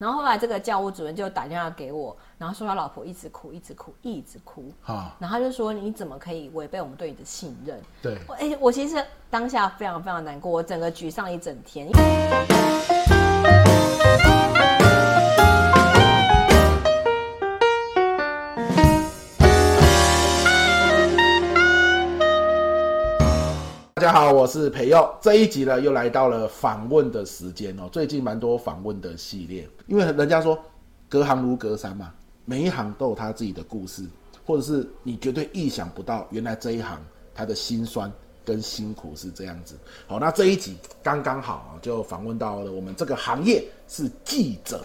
然后后来这个教务主任就打电话给我，然后说他老婆一直哭，一直哭，一直哭。啊，然后他就说你怎么可以违背我们对你的信任？对，哎，我其实当下非常非常难过，我整个沮丧一整天。大家好，我是培佑。这一集呢，又来到了访问的时间哦。最近蛮多访问的系列，因为人家说隔行如隔山嘛，每一行都有他自己的故事，或者是你绝对意想不到，原来这一行他的辛酸跟辛苦是这样子。好，那这一集刚刚好啊，就访问到了我们这个行业是记者。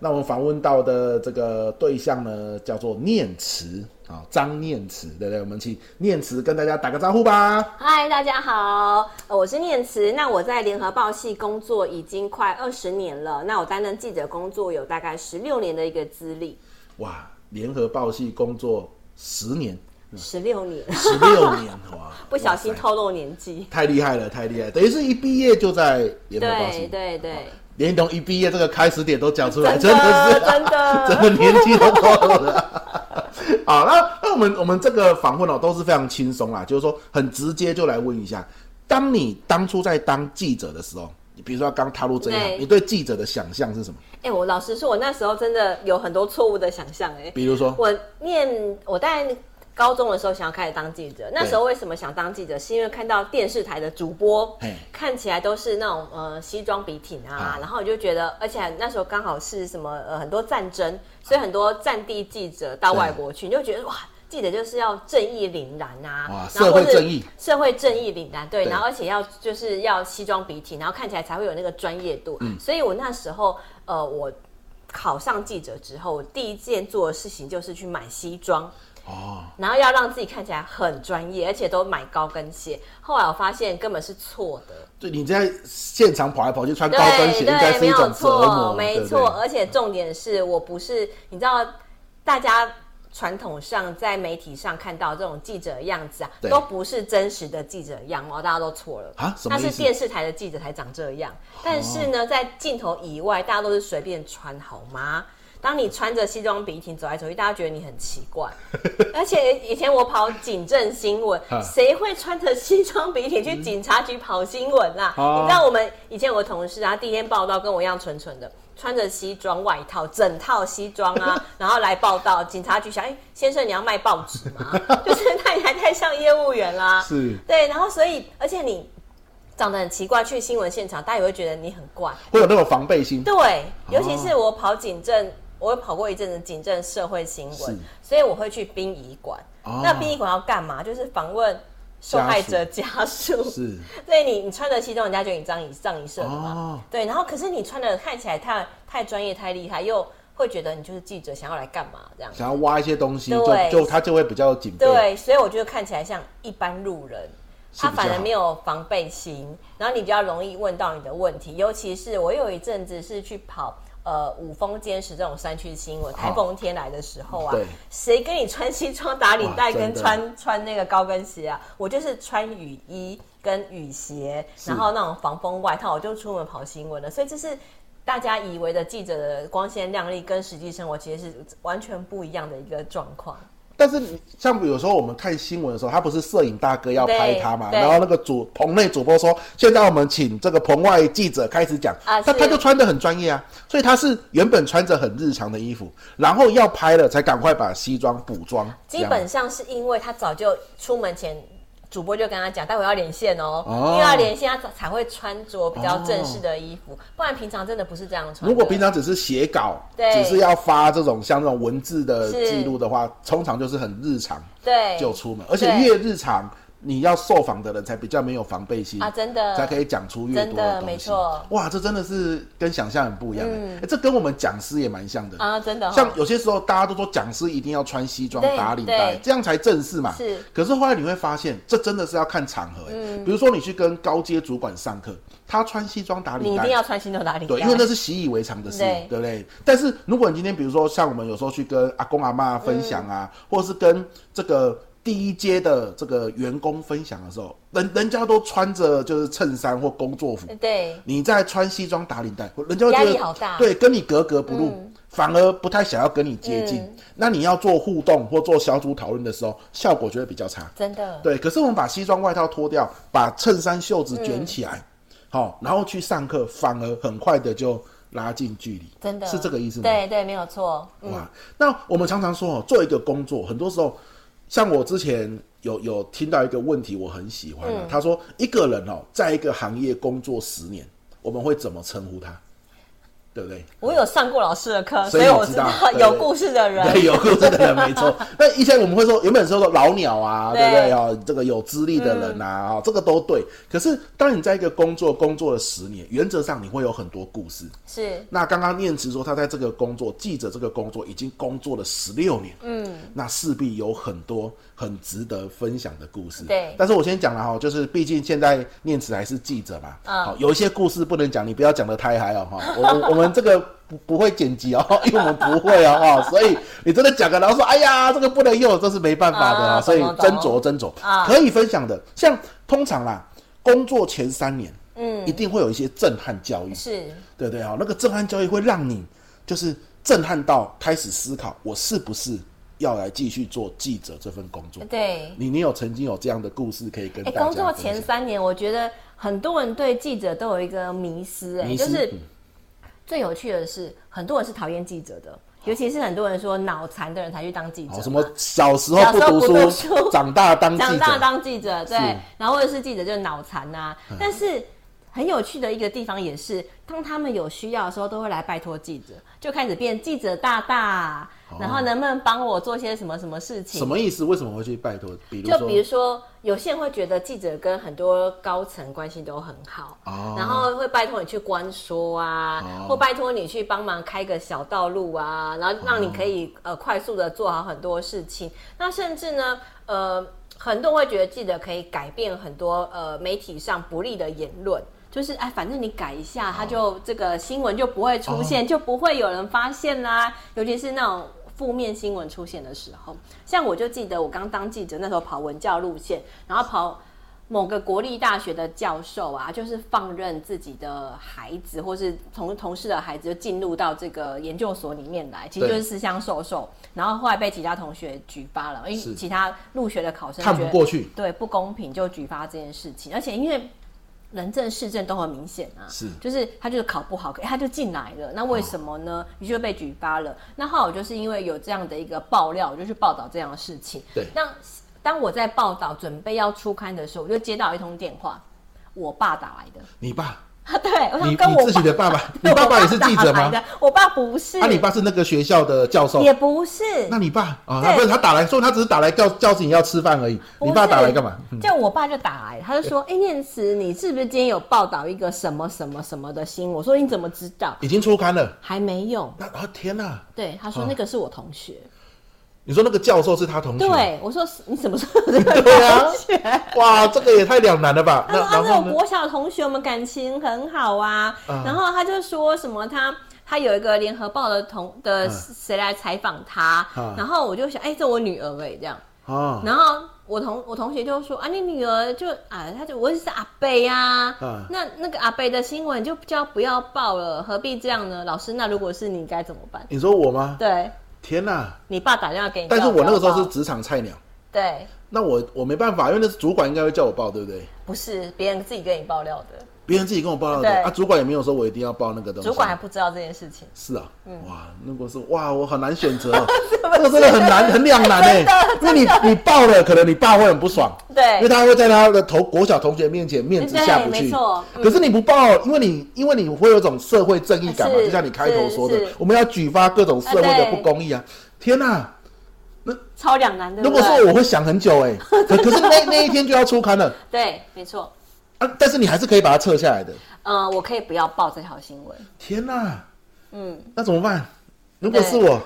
那我们访问到的这个对象呢，叫做念慈啊，张念慈，对不对？我们请念慈跟大家打个招呼吧。嗨，大家好，我是念慈。那我在联合报系工作已经快二十年了。那我担任记者工作有大概十六年的一个资历。哇，联合报系工作十年，十六年，十六年哇！不小心透露年纪，太厉害了，太厉害！等于是一毕业就在联合报系，对对对。连同一毕业，这个开始点都讲出来，真的，真的是真的，整个年纪都透露了。好，那那我们我们这个访问哦都是非常轻松啦，就是说很直接就来问一下，当你当初在当记者的时候，你比如说刚踏入这一行，你对记者的想象是什么？哎、欸，我老实说，我那时候真的有很多错误的想象，哎，比如说我念我在。高中的时候想要开始当记者，那时候为什么想当记者？是因为看到电视台的主播看起来都是那种呃西装笔挺啊，然后我就觉得，而且那时候刚好是什么呃很多战争，所以很多战地记者到外国去，你就觉得哇，记者就是要正义凛然啊，社会正义，社会正义凛然，对，然后而且要就是要西装笔挺，然后看起来才会有那个专业度。所以我那时候呃我考上记者之后，我第一件做的事情就是去买西装。哦，然后要让自己看起来很专业，而且都买高跟鞋。后来我发现根本是错的。对，你在现场跑来跑去穿高跟鞋，应该是一种折磨。没错，没错。而且重点是我不是，你知道，大家传统上在媒体上看到这种记者的样子啊，都不是真实的记者样貌，大家都错了啊。什么意思？那是电视台的记者才长这样。但是呢，在镜头以外，大家都是随便穿，好吗？当你穿着西装笔挺走来走去，大家觉得你很奇怪。而且以前我跑警政新闻，谁会穿着西装笔挺去警察局跑新闻啊？嗯、你知道我们以前有个同事啊，第一天报道跟我一样蠢蠢的，穿着西装外套，整套西装啊，然后来报道。警察局想，哎、欸，先生你要卖报纸吗？就是他还太像业务员啦。是，对，然后所以而且你长得很奇怪，去新闻现场，大家也会觉得你很怪，会有那种防备心。对，尤其是我跑警政。我会跑过一阵子警政社会新闻，所以我会去殡仪馆。哦、那殡仪馆要干嘛？就是访问受害者家属。是，所以你你穿着西装，人家觉得你葬仪葬仪社的嘛。哦、对，然后可是你穿的看起来太太专业、太厉害，又会觉得你就是记者，想要来干嘛这样？想要挖一些东西，就就他就会比较紧。对，所以我觉得看起来像一般路人，他反而没有防备心，然后你比较容易问到你的问题。尤其是我有一阵子是去跑。呃，五峰坚持这种山区新闻，台风天来的时候啊，谁跟你穿西装打领带跟穿穿那个高跟鞋啊？我就是穿雨衣跟雨鞋，然后那种防风外套，我就出门跑新闻了。所以这是大家以为的记者的光鲜亮丽，跟实际生活其实是完全不一样的一个状况。但是，像有时候我们看新闻的时候，他不是摄影大哥要拍他嘛？然后那个主棚内主播说：“现在我们请这个棚外记者开始讲。”啊，他他就穿的很专业啊，所以他是原本穿着很日常的衣服，然后要拍了才赶快把西装补妆。基本上是因为他早就出门前。主播就跟他讲，待会要连线哦，哦，因为要连线，他才会穿着比较正式的衣服，哦、不然平常真的不是这样穿。如果平常只是写稿，对，只是要发这种像这种文字的记录的话，通常就是很日常，对，就出门，而且越日常。你要受访的人才比较没有防备心啊，真的才可以讲出越多的东西。没错。哇，这真的是跟想象很不一样。嗯，这跟我们讲师也蛮像的啊，真的。像有些时候大家都说讲师一定要穿西装打领带，这样才正式嘛。是。可是后来你会发现，这真的是要看场合。嗯。比如说你去跟高阶主管上课，他穿西装打领带，你一定要穿西装打领带。对，因为那是习以为常的事，对不对？但是如果你今天比如说像我们有时候去跟阿公阿妈分享啊，或者是跟这个。第一阶的这个员工分享的时候，人人家都穿着就是衬衫或工作服，对，你在穿西装打领带，人家会觉得压力好大，对，跟你格格不入，嗯、反而不太想要跟你接近。嗯、那你要做互动或做小组讨论的时候，效果就会比较差。真的，对。可是我们把西装外套脱掉，把衬衫袖子卷起来，好、嗯哦，然后去上课，反而很快的就拉近距离。真的是这个意思吗？对对，没有错。嗯、哇，那我们常常说哦，做一个工作，很多时候。像我之前有有听到一个问题，我很喜欢、啊嗯、他说，一个人哦，在一个行业工作十年，我们会怎么称呼他？对不对？我有上过老师的课，所以我知道有故事的人，对，有故事的人没错。那以前我们会说，原本说说老鸟啊，对不对啊？这个有资历的人啊，嗯、这个都对。可是当你在一个工作工作了十年，原则上你会有很多故事。是。那刚刚念慈说，他在这个工作记者这个工作已经工作了十六年，嗯，那势必有很多很值得分享的故事。对。但是我先讲了哈，就是毕竟现在念慈还是记者嘛，嗯、好，有一些故事不能讲，你不要讲的太嗨哦哈。我我我们。这个 不不会剪辑哦，因为我们不会哦，哦，所以你真的讲了，然后说，哎呀，这个不能用，这是没办法的啊，所以斟酌斟酌，可以分享的。像通常啦，工作前三年，嗯，一定会有一些震撼教育，是，对对啊，那个震撼教育会让你就是震撼到开始思考，我是不是要来继续做记者这份工作？对，你你有曾经有这样的故事可以跟大家？工作前三年，我觉得很多人对记者都有一个迷思，哎，就是。最有趣的是，很多人是讨厌记者的，尤其是很多人说脑残的人才去当记者。什么小时候不读书，长大当长大当记者，对，然后或者是记者就是脑残啊。嗯、但是很有趣的一个地方也是，当他们有需要的时候，都会来拜托记者，就开始变记者大大。然后能不能帮我做些什么什么事情？什么意思？为什么会去拜托？比如就比如说，有些人会觉得记者跟很多高层关系都很好，哦、然后会拜托你去关说啊，哦、或拜托你去帮忙开个小道路啊，然后让你可以、哦、呃快速的做好很多事情。那甚至呢，呃，很多人会觉得记者可以改变很多呃媒体上不利的言论。就是哎，反正你改一下，它就这个新闻就不会出现，就不会有人发现啦。尤其是那种负面新闻出现的时候，像我就记得我刚当记者那时候跑文教路线，然后跑某个国立大学的教授啊，就是放任自己的孩子或是同同事的孩子就进入到这个研究所里面来，其实就是私相授受，然后后来被其他同学举发了，因为其他入学的考生看不过去，对，不公平就举发这件事情，而且因为。人证、事证都很明显啊，是，就是他就是考不好，他就进来了，那为什么呢？你、哦、就被举发了。那后来我就是因为有这样的一个爆料，我就去报道这样的事情。对，那当我在报道准备要出刊的时候，我就接到一通电话，我爸打来的。你爸？对，我想跟我你自己的爸爸，你爸爸也是记者吗？我爸不是。那你爸是那个学校的教授？也不是。那你爸啊？他不是他打来说，他只是打来叫叫醒你要吃饭而已。你爸打来干嘛？就我爸就打来，他就说：“哎，念慈，你是不是今天有报道一个什么什么什么的新闻？”我说：“你怎么知道？”已经出刊了，还没有。那啊天哪！对，他说那个是我同学。你说那个教授是他同学？对，我说你什么时候这个同学？哇，这个也太两难了吧？他说他是我国小同学，我们感情很好啊。然后他就说什么他他有一个联合报的同的谁来采访他，然后我就想，哎，这我女儿哎，这样。然后我同我同学就说啊，你女儿就啊，他就我是阿伯呀。那那个阿贝的新闻就叫不要报了，何必这样呢？老师，那如果是你该怎么办？你说我吗？对。天呐！你爸打电话给你，但是我那个时候是职场菜鸟。对。那我我没办法，因为那是主管应该会叫我报，对不对？不是，别人自己跟你爆料的。别人自己跟我报料的啊，主管也没有说我一定要报那个东西。主管还不知道这件事情。是啊，哇，如果是哇，我很难选择，这个真的很难，很两难哎。因为你你报了，可能你爸会很不爽，对，因为他会在他的同国小同学面前面子下不去。没错。可是你不报，因为你因为你会有种社会正义感嘛，就像你开头说的，我们要举发各种社会的不公义啊。天呐，那 超两难的。如果说我会想很久 哎，可是那那一天就要出刊了。对，没错。啊！但是你还是可以把它撤下来的。嗯，我可以不要报这条新闻。天哪！嗯，那怎么办？如果是我，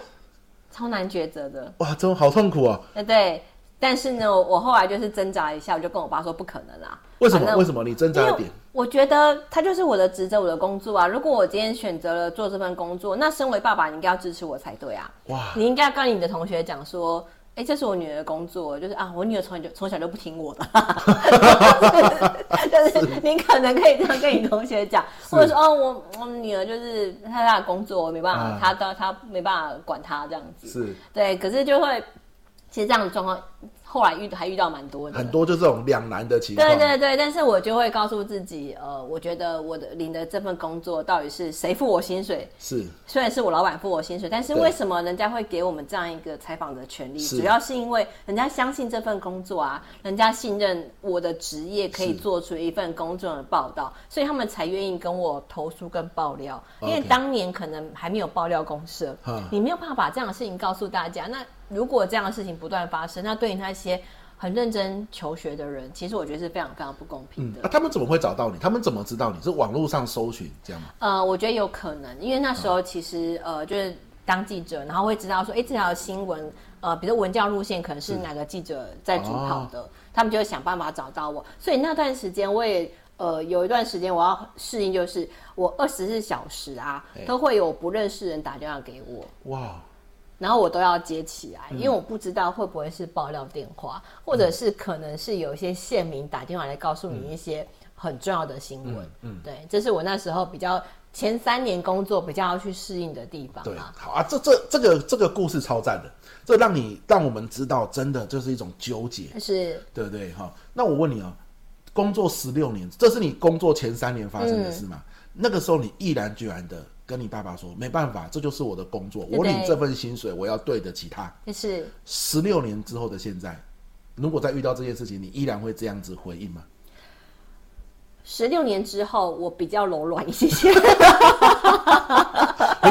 超难抉择的。哇，这种好痛苦啊！对对，但是呢，我后来就是挣扎一下，我就跟我爸说不可能啦。为什么？为什么？你挣扎一点？我觉得他就是我的职责，我的工作啊。如果我今天选择了做这份工作，那身为爸爸，你应该要支持我才对啊。哇！你应该要跟你的同学讲说。哎，这是我女儿的工作，就是啊，我女儿从小就从小就不听我的，就是你可能可以这样跟你同学讲，或者说哦，我我女儿就是她她的工作，我没办法，她她她没办法管她这样子，是对，可是就会，其实这样的状况。后来遇还遇到蛮多的，很多就这种两难的情况。对对对，但是我就会告诉自己，呃，我觉得我的领的这份工作到底是谁付我薪水？是，虽然是我老板付我薪水，但是为什么人家会给我们这样一个采访的权利？主要是因为人家相信这份工作啊，人家信任我的职业可以做出一份公正的报道，所以他们才愿意跟我投诉跟爆料。因为当年可能还没有爆料公社，你没有办法把这样的事情告诉大家。那如果这样的事情不断发生，那对于那些很认真求学的人，其实我觉得是非常非常不公平的。嗯、啊，他们怎么会找到你？他们怎么知道你是网络上搜寻这样吗？呃，我觉得有可能，因为那时候其实、嗯、呃，就是当记者，然后会知道说，哎，这条新闻呃，比如文教路线可能是哪个记者在主跑的，哦、他们就会想办法找到我。所以那段时间，我也呃有一段时间我要适应，就是我二十四小时啊，都会有不认识人打电话给我。哇。然后我都要接起来，因为我不知道会不会是爆料电话，嗯、或者是可能是有一些县民打电话来告诉你一些很重要的新闻。嗯，嗯对，这是我那时候比较前三年工作比较要去适应的地方。对，好啊，这这这个这个故事超赞的，这让你让我们知道，真的就是一种纠结，是，对不对？哈，那我问你啊，工作十六年，这是你工作前三年发生的事吗？嗯、那个时候你毅然决然的。跟你爸爸说，没办法，这就是我的工作，我领这份薪水，我要对得起他。是十六年之后的现在，如果再遇到这件事情，你依然会这样子回应吗？十六年之后，我比较柔软一些些。不知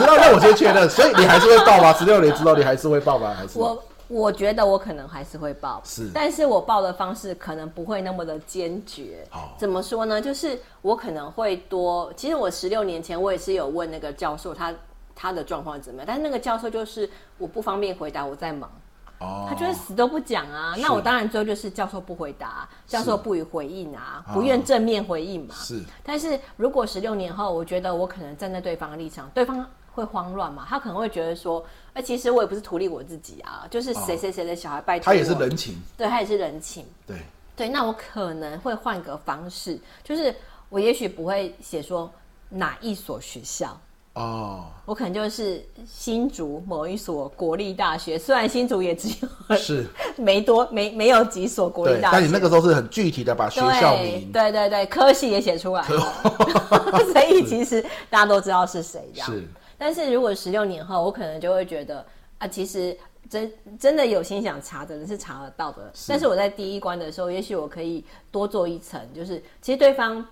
道，那我先确认，所以你还是会报吗？十六年之后，你还是会报吗？还是我？我觉得我可能还是会报，是，但是我报的方式可能不会那么的坚决。哦，怎么说呢？就是我可能会多，其实我十六年前我也是有问那个教授他，他他的状况怎么样，但是那个教授就是我不方便回答，我在忙。哦，他就是死都不讲啊。那我当然最后就是教授不回答，教授不予回应啊，不愿正面回应嘛。是，但是如果十六年后，我觉得我可能站在对方的立场，对方。会慌乱嘛？他可能会觉得说，哎，其实我也不是图利我自己啊，就是谁谁谁的小孩拜托我，他也是人情，对，他也是人情，对对。那我可能会换个方式，就是我也许不会写说哪一所学校。哦，我可能就是新竹某一所国立大学，虽然新竹也只有是 没多没没有几所国立大学，但你那个时候是很具体的把学校名，对对对，科系也写出来了，所以其实大家都知道是谁这样。是，但是如果十六年后，我可能就会觉得啊，其实真真的有心想查的人是查得到的，是。但是我在第一关的时候，也许我可以多做一层，就是其实对方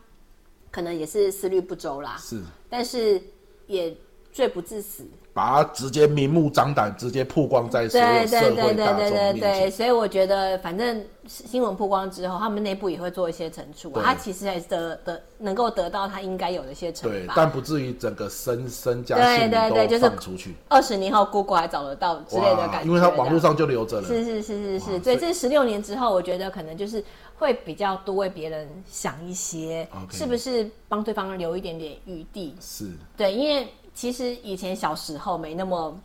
可能也是思虑不周啦，是，但是。也罪不至死，把它直接明目张胆，直接曝光在社会社会大众面前。对对对对对对，所以我觉得，反正新闻曝光之后，他们内部也会做一些惩处。啊他其实还是得得能够得到他应该有的一些惩罚，对，但不至于整个身身家性命都放出去。二十年后，Google 还找得到之类的感觉，因为他网络上就留着了。是是是是是，所以这十六年之后，我觉得可能就是会比较多为别人想一些，Okay. 是不是帮对方留一点点余地？是对，因为。其实以前小时候没那么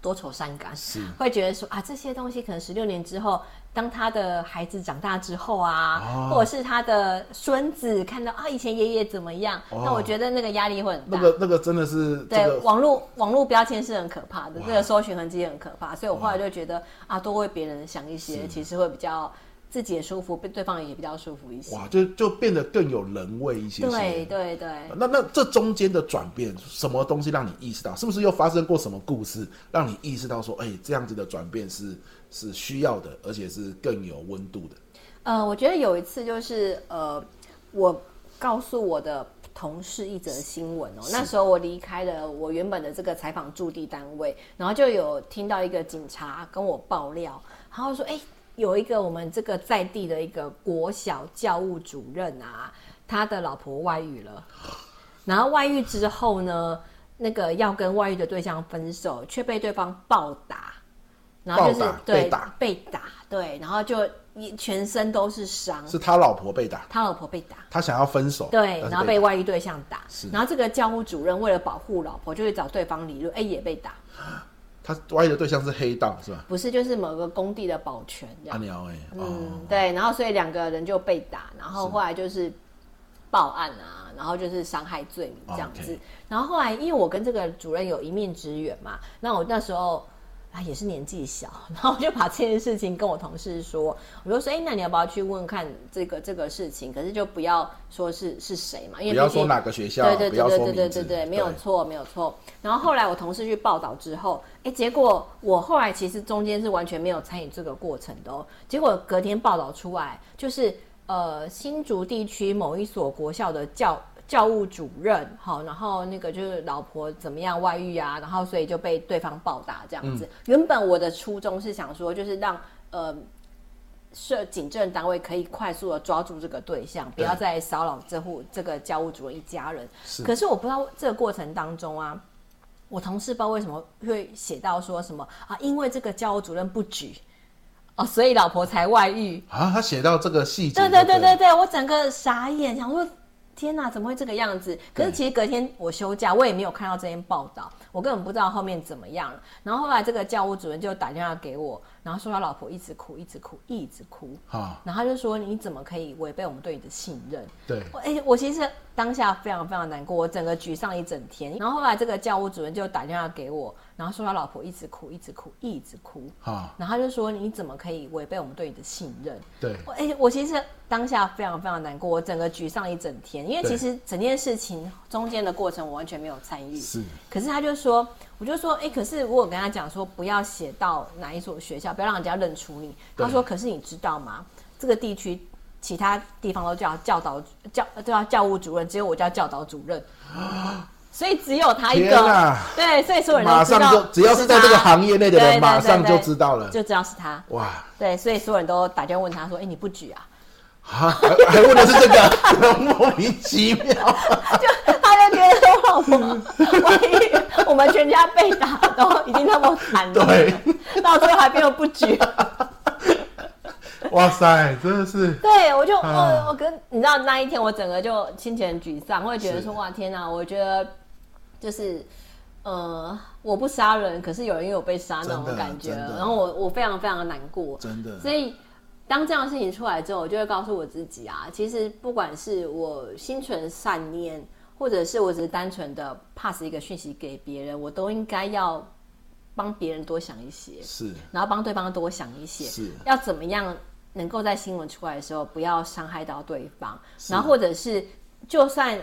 多愁善感，是。会觉得说啊，这些东西可能十六年之后，当他的孩子长大之后啊，哦、或者是他的孙子看到啊，以前爷爷怎么样，哦、那我觉得那个压力会很大。那个那个真的是、这个、对网络网络标签是很可怕的，哇。这个搜寻痕迹很可怕，所以我后来就觉得啊，多为别人想一些，其实会比较。自己也舒服，被对方也比较舒服一些。哇，就就变得更有人味一些，些。对对对。那那这中间的转变，什么东西让你意识到？是不是又发生过什么故事，让你意识到说，哎、欸，这样子的转变是是需要的，而且是更有温度的？呃，我觉得有一次就是呃，我告诉我的同事一则新闻哦，那时候我离开了我原本的这个采访驻地单位，然后就有听到一个警察跟我爆料，然后说，哎、欸。有一个我们这个在地的一个国小教务主任啊，他的老婆外遇了，然后外遇之后呢，那个要跟外遇的对象分手，却被对方暴打，然后就是对被打。被打，对，然后就一全身都是伤，是他老婆被打，他老婆被打，他想要分手，对，然后被外遇对象打，然后这个教务主任为了保护老婆，就会找对方理论，哎，也被打。他挖的对象是黑道是吧？不是，就是某个工地的保全这样。阿鸟哎，嗯，对，然后所以两个人就被打，然后后来就是报案啊，然后就是伤害罪名这样子。然后后来因为我跟这个主任有一面之缘嘛，那我那时候。啊，也是年纪小，然后我就把这件事情跟我同事说，我就说，哎、欸，那你要不要去问看这个这个事情？可是就不要说是是谁嘛，因为不要说哪个学校，对对对对对对对对，没有错没有错。然后后来我同事去报道之后，哎、欸，结果我后来其实中间是完全没有参与这个过程的哦。结果隔天报道出来，就是呃新竹地区某一所国校的教。教务主任，好，然后那个就是老婆怎么样外遇啊，然后所以就被对方暴打这样子。嗯、原本我的初衷是想说，就是让呃设警政单位可以快速的抓住这个对象，不要再骚扰这户这个教务主任一家人。是。可是我不知道这个过程当中啊，我同事不知道为什么会写到说什么啊，因为这个教务主任不举哦，所以老婆才外遇啊。他写到这个细节，对对对对对，我整个傻眼，想说。天哪，怎么会这个样子？可是其实隔天我休假，我也没有看到这篇报道，我根本不知道后面怎么样了。然后后来这个教务主任就打电话给我。然后说他老婆一直哭，一直哭，一直哭。啊！然后他就说：“你怎么可以违背我们对你的信任？”对。哎、欸，我其实当下非常非常难过，我整个沮丧一整天。然后后来这个教务主任就打电话给我，然后说他老婆一直哭，一直哭，一直哭。啊！然后他就说：“你怎么可以违背我们对你的信任？”对。哎、欸，我其实当下非常非常难过，我整个沮丧一整天，因为其实整件事情中间的过程我完全没有参与。是。可是他就说。我就说，哎、欸，可是我有跟他讲说，不要写到哪一所学校，不要让人家认出你。他说，可是你知道吗？这个地区其他地方都叫教导教，都要，教务主任，只有我叫教导主任，所以只有他一个。对，所以所有人都马上就只要是在这个行业内的人，马上就知道了，就知道是他。哇，对，所以所有人都打电话问他说，哎、欸，你不举啊？啊，还还问的是这个，莫名其妙。就万一 我们全家被打都已经那么惨了，对，到最后还没有不举。哇塞，真的是。对，我就我我跟你知道那一天，我整个就心情沮丧，会觉得说，哇天哪，我觉得就是呃，我不杀人，可是有人有被杀那种感觉，然后我我非常非常的难过，真的，所以。当这样的事情出来之后，我就会告诉我自己啊，其实不管是我心存善念，或者是我只是单纯的 pass 一个讯息给别人，我都应该要帮别人多想一些，是，然后帮对方多想一些，是，要怎么样能够在新闻出来的时候不要伤害到对方，然后或者是就算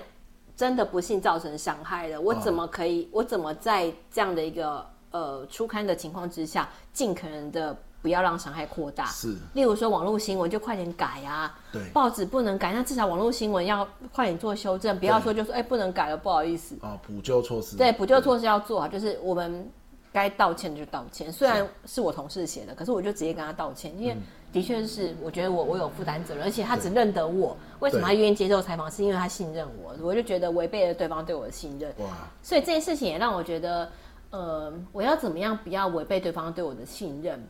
真的不幸造成伤害了，我怎么可以，哦、我怎么在这样的一个呃初刊的情况之下，尽可能的。不要让伤害扩大。是，例如说网络新闻就快点改啊。对。报纸不能改，那至少网络新闻要快点做修正，不要说就说哎、欸、不能改了，不好意思。啊，补救措施。对，补救措施要做好，就是我们该道歉就道歉。虽然是我同事写的，可是我就直接跟他道歉，因为的确是我觉得我我有负担责任，而且他只认得我，为什么他愿意接受采访？是因为他信任我，我就觉得违背了对方对我的信任。哇。所以这件事情也让我觉得，呃，我要怎么样不要违背对方对我的信任？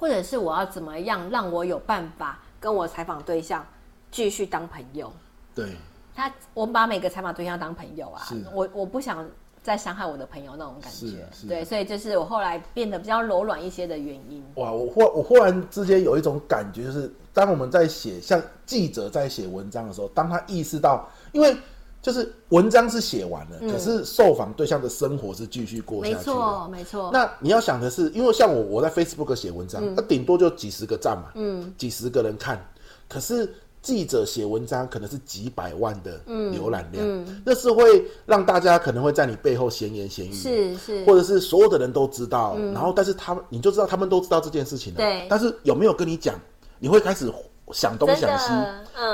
或者是我要怎么样让我有办法跟我采访对象继续当朋友？对，他，我把每个采访对象当朋友啊，我我不想再伤害我的朋友那种感觉，对，所以这是我后来变得比较柔软一些的原因。哇，我忽我忽然之间有一种感觉，就是当我们在写像记者在写文章的时候，当他意识到，因为。就是文章是写完了，嗯，可是受访对象的生活是继续过下去的。没错，没错。那你要想的是，因为像我，我在 Facebook 写文章，那，嗯、顶多就几十个赞嘛，嗯，几十个人看。可是记者写文章可能是几百万的浏览量，那是会让大家可能会在你背后闲言闲语，是是，或者是所有的人都知道，嗯，然后但是他们你就知道他们都知道这件事情了，对。但是有没有跟你讲？你会开始。想东想西，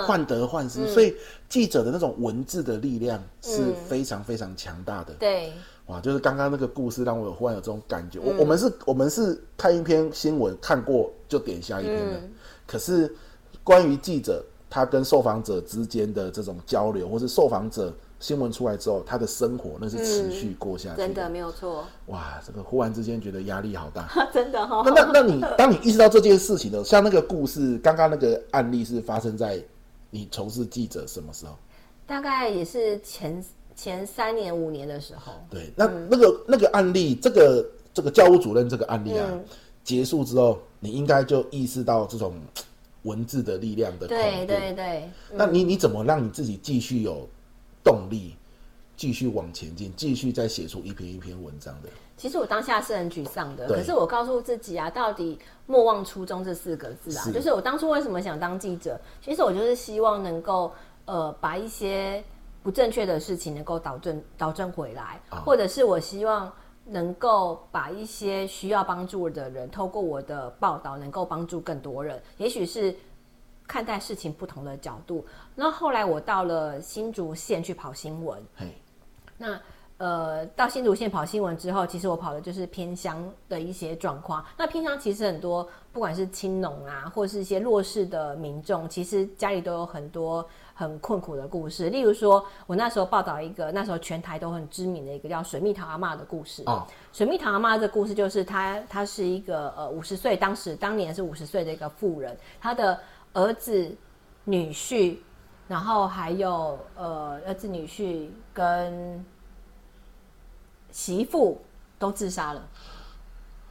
患得患失，所以记者的那种文字的力量是非常非常强大的。对，哇，就是刚刚那个故事让我有忽然有这种感觉。我我们是，我们是看一篇新闻看过就点下一篇的，可是关于记者他跟受访者之间的这种交流，或是受访者。新闻出来之后，他的生活那是持续过下去，嗯，真的没有错。哇，这个忽然之间觉得压力好大，真的哈，哦。那那那你当你意识到这件事情的，像那个故事，刚刚那个案例是发生在你从事记者什么时候？大概也是前前三年五年的时候。对，那那个那个案例，这个这个教务主任这个案例啊、嗯、结束之后，你应该就意识到这种文字的力量的。对对对。嗯、那你你怎么让你自己继续有动力，继续往前进，继续再写出一篇一篇文章的？其实我当下是很沮丧的，可是我告诉自己啊，到底莫忘初衷这四个字啊，是就是我当初为什么想当记者？其实我就是希望能够呃把一些不正确的事情能够导正导正回来，哦、或者是我希望能够把一些需要帮助的人，透过我的报道能够帮助更多人，也许是看待事情不同的角度。那后来我到了新竹县去跑新闻，嘿那。呃，到新竹县跑新闻之后，其实我跑的就是偏乡的一些状况。那偏乡其实很多，不管是青农啊，或是一些弱势的民众，其实家里都有很多很困苦的故事。例如说，我那时候报道一个那时候全台都很知名的一个叫水蜜桃阿嬷的故事。哦，水蜜桃阿嬷的故事就是她，她是一个呃五十岁，当时当年是五十岁的一个妇人，她的儿子、女婿，然后还有呃儿子、女婿跟。媳妇都自杀了，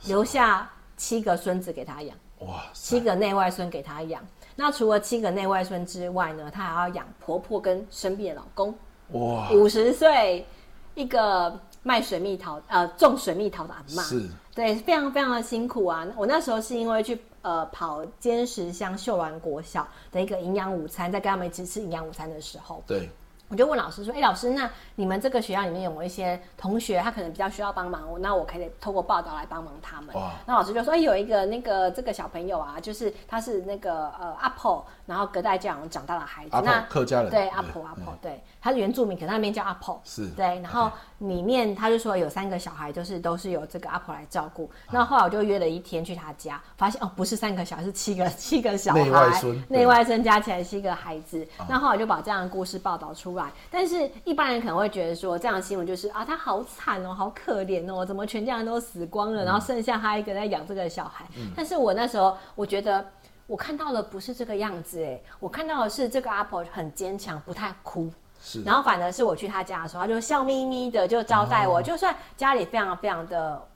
留下七个孙子给他养。哇，七个内外孙给他养。那除了七个内外孙之外呢，他还要养婆婆跟生病的老公。哇，五十岁一个卖水蜜桃呃种水蜜桃的阿嬷，是，对，非常非常的辛苦啊。我那时候是因为去呃跑尖石乡秀峦国小的一个营养午餐，在跟他们一起吃营养午餐的时候，对。我就问老师说：“哎、欸，老师，那你们这个学校里面有没有一些同学，他可能比较需要帮忙？那我可以透过报道来帮忙他们。”那老师就说：“哎、欸，有一个那个这个小朋友啊，就是他是那个呃阿婆，然后隔代教养长大的孩子。那客家人对阿婆阿婆，对，他是原住民，可是他那边叫阿婆。是对，然后里面他就说有三个小孩，就是都是由这个阿婆来照顾。那后来我就约了一天去他家，发现哦，不是三个小孩，是七个 七个小孩，内外孙，内外孙加起来七个孩子。那后来就把这样的故事报道出来。但是一般人可能会觉得说，这样的新闻就是啊，他好惨哦，好可怜哦，怎么全家人都死光了，然后剩下他一个在养这个小孩。嗯、但是我那时候我觉得我看到的不是这个样子，哎，我看到的是这个阿婆很坚强，不太哭。是，然后反而是我去他家的时候，他就笑眯眯的就招待我，哦、就算家里非常非常的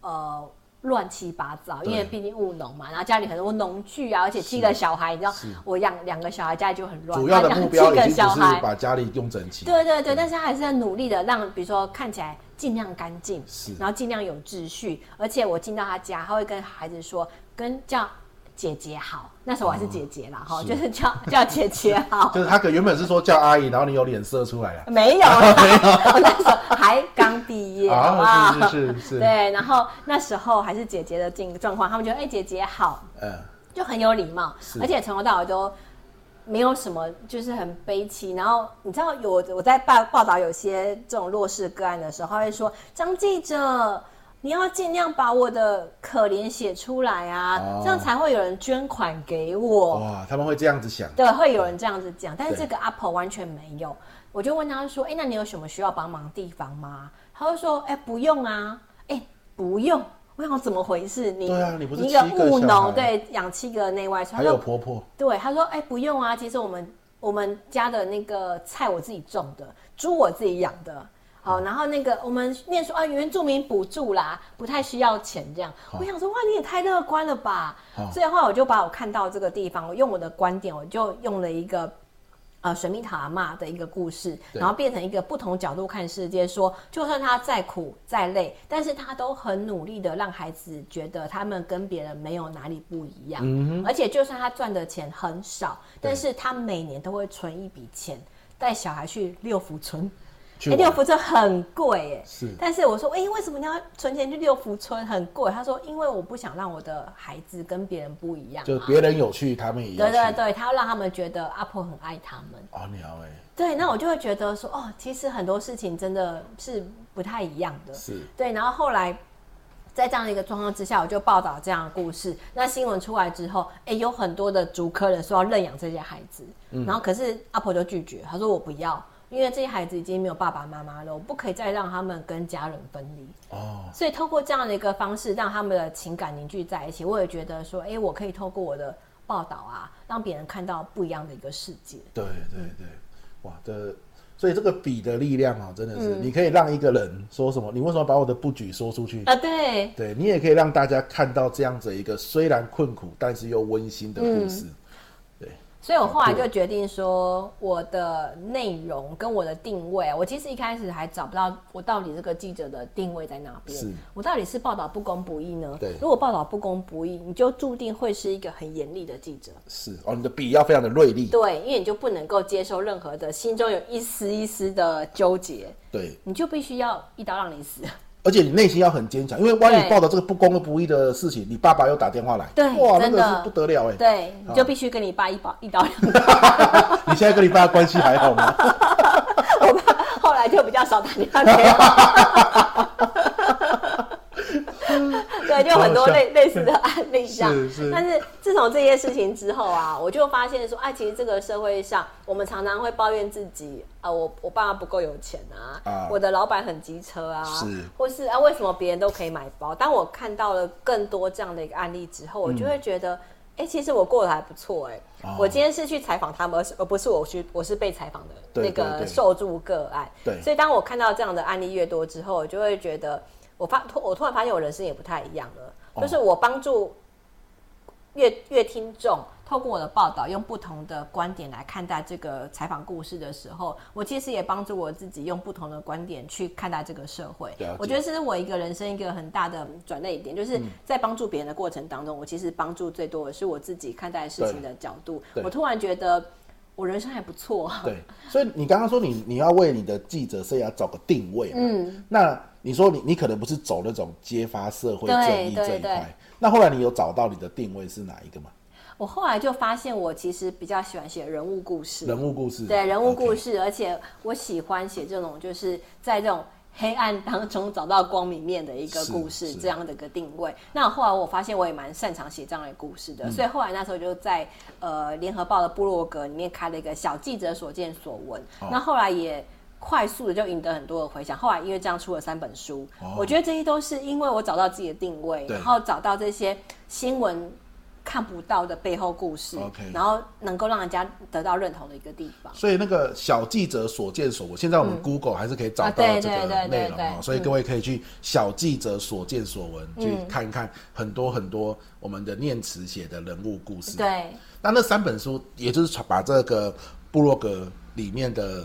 呃。乱七八糟，因为毕竟务农嘛，然后家里很多农具啊，而且七个小孩，你知道，我养两个小孩，家里就很乱。主要的目标已经是把家里用整齐。对对对，但是他还是在努力的让，比如说看起来尽量干净，是，然后尽量有秩序，而且我进到他家，他会跟孩子说，跟叫。姐姐好，那时候我还是姐姐啦，哈、哦，就是叫叫姐姐好。就是他可原本是说叫阿姨，然后你有脸色出来了。没有，没有，我那时候还刚毕业，好不好？是是是，是。对，然后那时候还是姐姐的境状况，他们觉得哎、欸、姐姐好，嗯，就很有礼貌，而且从头到尾都没有什么就是很悲戚。然后你知道有我在报报道有些这种弱势个案的时候，他会说张记者。你要尽量把我的可怜写出来啊，哦、这样才会有人捐款给我。哇，他们会这样子想？对，会有人这样子讲。但是这个阿婆完全没有。我就问他说：“哎、欸，那你有什么需要帮忙的地方吗？”他就说：“哎、欸，不用啊，哎、欸，不用。”我想怎么回事？你对啊，你不是一个务农，对，养七个内外孙，还有婆婆。对，他说：“哎、欸，不用啊，其实我们我们家的那个菜我自己种的，猪我自己养的。”好，然后那个我们念说啊，原住民补助啦，不太需要钱这样。我想说哇，你也太乐观了吧！好所以后来我就把我看到这个地方，我用我的观点，我就用了一个呃水蜜桃阿嬷的一个故事，然后变成一个不同角度看世界说，说就算他再苦再累，但是他都很努力的让孩子觉得他们跟别人没有哪里不一样。嗯，而且就算他赚的钱很少，但是他每年都会存一笔钱带小孩去六福村。哎，六福村很贵哎，是。但是我说，哎，为什么你要存钱去六福村？很贵。他说，因为我不想让我的孩子跟别人不一样。就别人有去，他们也对对对，他要让他们觉得阿婆很爱他们。哦，你好哎。对，那我就会觉得说，哦，其实很多事情真的是不太一样的。是。对，然后后来在这样的一个状况之下，我就报道这样的故事。那新闻出来之后，哎，有很多的族科人说要认养这些孩子，嗯、然后可是阿婆就拒绝，她说我不要。因为这些孩子已经没有爸爸妈妈了，我不可以再让他们跟家人分离。哦，所以透过这样的一个方式，让他们的情感凝聚在一起，我也觉得说，哎，我可以透过我的报道啊，让别人看到不一样的一个世界。对对对，哇，这所以这个笔的力量啊，真的是，你可以让一个人说什么，你为什么把我的布局说出去啊？对，对你也可以让大家看到这样子一个虽然困苦，但是又温馨的故事。所以我后来就决定说，我的内容跟我的定位，我其实一开始还找不到我到底这个记者的定位在哪边。是，我到底是报道不公不义呢？对，如果报道不公不义，你就注定会是一个很严厉的记者。是哦，你的笔要非常的锐利。对，因为你就不能够接受任何的心中有一丝一丝的纠结。对，你就必须要一刀让你死。而且你内心要很坚强，因为万一你报道这个不公和不义的事情，你爸爸又打电话来，对，哇，那个是不得了哎。对，你就必须跟你爸一刀一刀两断。你现在跟你爸关系还好吗？我爸后来就比较少打电话给我。对，就很多类类似的案例这样。是是。但是自从这些事情之后啊，我就发现说，哎、啊，其实这个社会上，我们常常会抱怨自己啊，我我爸妈不够有钱啊，啊我的老板很机车啊，是，或是啊，为什么别人都可以买包？当我看到了更多这样的一个案例之后，我就会觉得，哎、其实我过得还不错，哎，我今天是去采访他们，而是而不是我去，我是被采访的那个受助个案。对。所以当我看到这样的案例越多之后，我就会觉得。我发突，我突然发现我人生也不太一样了。哦、就是我帮助乐乐听众，透过我的报道，用不同的观点来看待这个采访故事的时候，我其实也帮助我自己用不同的观点去看待这个社会。我觉得这是我一个人生一个很大的转捩点，就是在帮助别人的过程当中，我其实帮助最多的是我自己看待事情的角度。我突然觉得。我人生还不错，对，所以你刚刚说你你要为你的记者生涯找个定位，嗯，那你说你你可能不是走那种揭发社会正义这一块，那后来你有找到你的定位是哪一个吗？我后来就发现，我其实比较喜欢写人物故事，人物故事，对，人物故事，而且我喜欢写这种就是在这种。黑暗当中找到光明面的一个故事，这样的一个定位。那后来我发现我也蛮擅长写这样的故事的，嗯、所以后来那时候就在呃联合报的部落格里面开了一个小记者所见所闻。哦、那后来也快速的就赢得很多的回响。后来因为这样出了三本书，哦、我觉得这些都是因为我找到自己的定位，然后找到这些新闻。看不到的背后故事.然后能够让人家得到认同的一个地方。所以那个小记者所见所闻，现在我们 Google 还是可以找到这个内容哦。所以各位可以去小记者所见所闻、嗯、去看一看很多很多我们的念慈写的人物故事。对，那那三本书也就是把这个部落格里面的。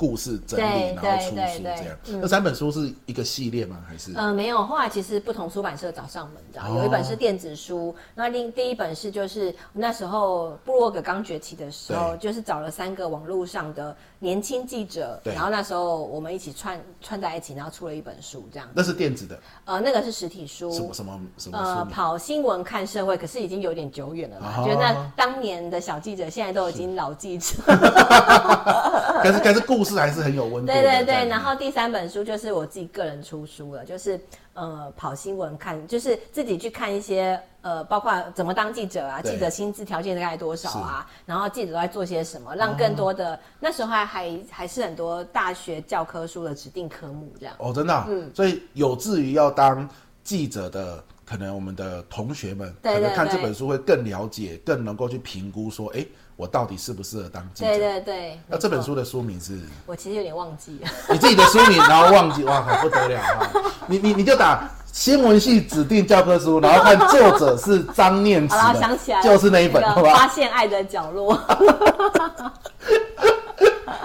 故事整理，然后出书这样。那三本书是一个系列吗？还是？呃，没有。后来其实不同出版社找上门的，有一本是电子书，那另第一本是就是那时候布洛格刚崛起的时候，就是找了三个网络上的年轻记者，然后那时候我们一起串串在一起，然后出了一本书这样。那是电子的？呃，那个是实体书。什么什么什么？呃，跑新闻看社会，可是已经有点久远了嘛。觉得那当年的小记者，现在都已经老记者。可是可是故事。是还是很有温度。对对对，然后第三本书就是我自己个人出书了，就是呃跑新闻看，就是自己去看一些呃，包括怎么当记者啊，记者薪资条件大概多少啊，然后记者都在做些什么，让更多的、哦、那时候还还还是很多大学教科书的指定科目这样。哦，真的、啊，嗯，所以有志于要当记者的，可能我们的同学们可能看这本书会更了解，更能够去评估说，哎。我到底适不适合当记者？对对对。那这本书的书名是？我其实有点忘记了。你自己的书名，然后忘记，哇，好不得了啊！你你你就打新闻系指定教科书，然后看作者是张念慈。好，想起来就是那一本，好吧？发现爱的角落。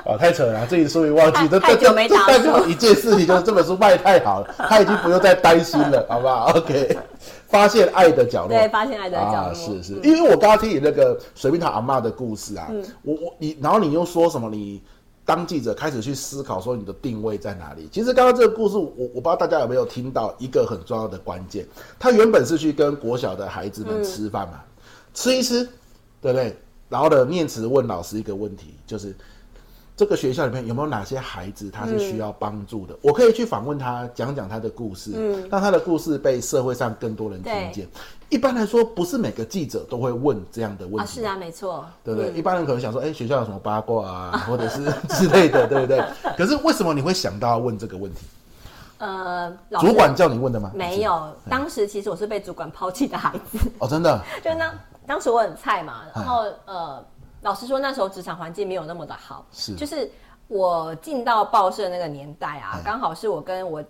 哦，太扯了，自己书名忘记，这太久没打代表一件事情，就是这本书卖太好了，他已经不用再担心了，好不好？OK。发现爱的角落，对，发现爱的角落，啊、是是，因为我刚刚听你那个水蜜桃阿嬷的故事啊，嗯、我我你，然后你又说什么？你当记者开始去思考说你的定位在哪里？其实刚刚这个故事，我我不知道大家有没有听到一个很重要的关键，他原本是去跟国小的孩子们吃饭嘛，嗯、吃一吃，对不对？然后呢念慈问老师一个问题，就是。这个学校里面有没有哪些孩子他是需要帮助的？嗯、我可以去访问他，讲讲他的故事，嗯、让他的故事被社会上更多人听见。一般来说，不是每个记者都会问这样的问题。啊，是啊，没错，对不对？嗯、一般人可能想说，哎，学校有什么八卦啊，或者是之类的，对不对？可是为什么你会想到要问这个问题？呃，主管叫你问的吗？没有，当时其实我是被主管抛弃的孩子。哦，真的？就那当时我很菜嘛，然后呃。老实说，那时候职场环境没有那么的好，是就是我进到报社那个年代啊，刚好是我跟我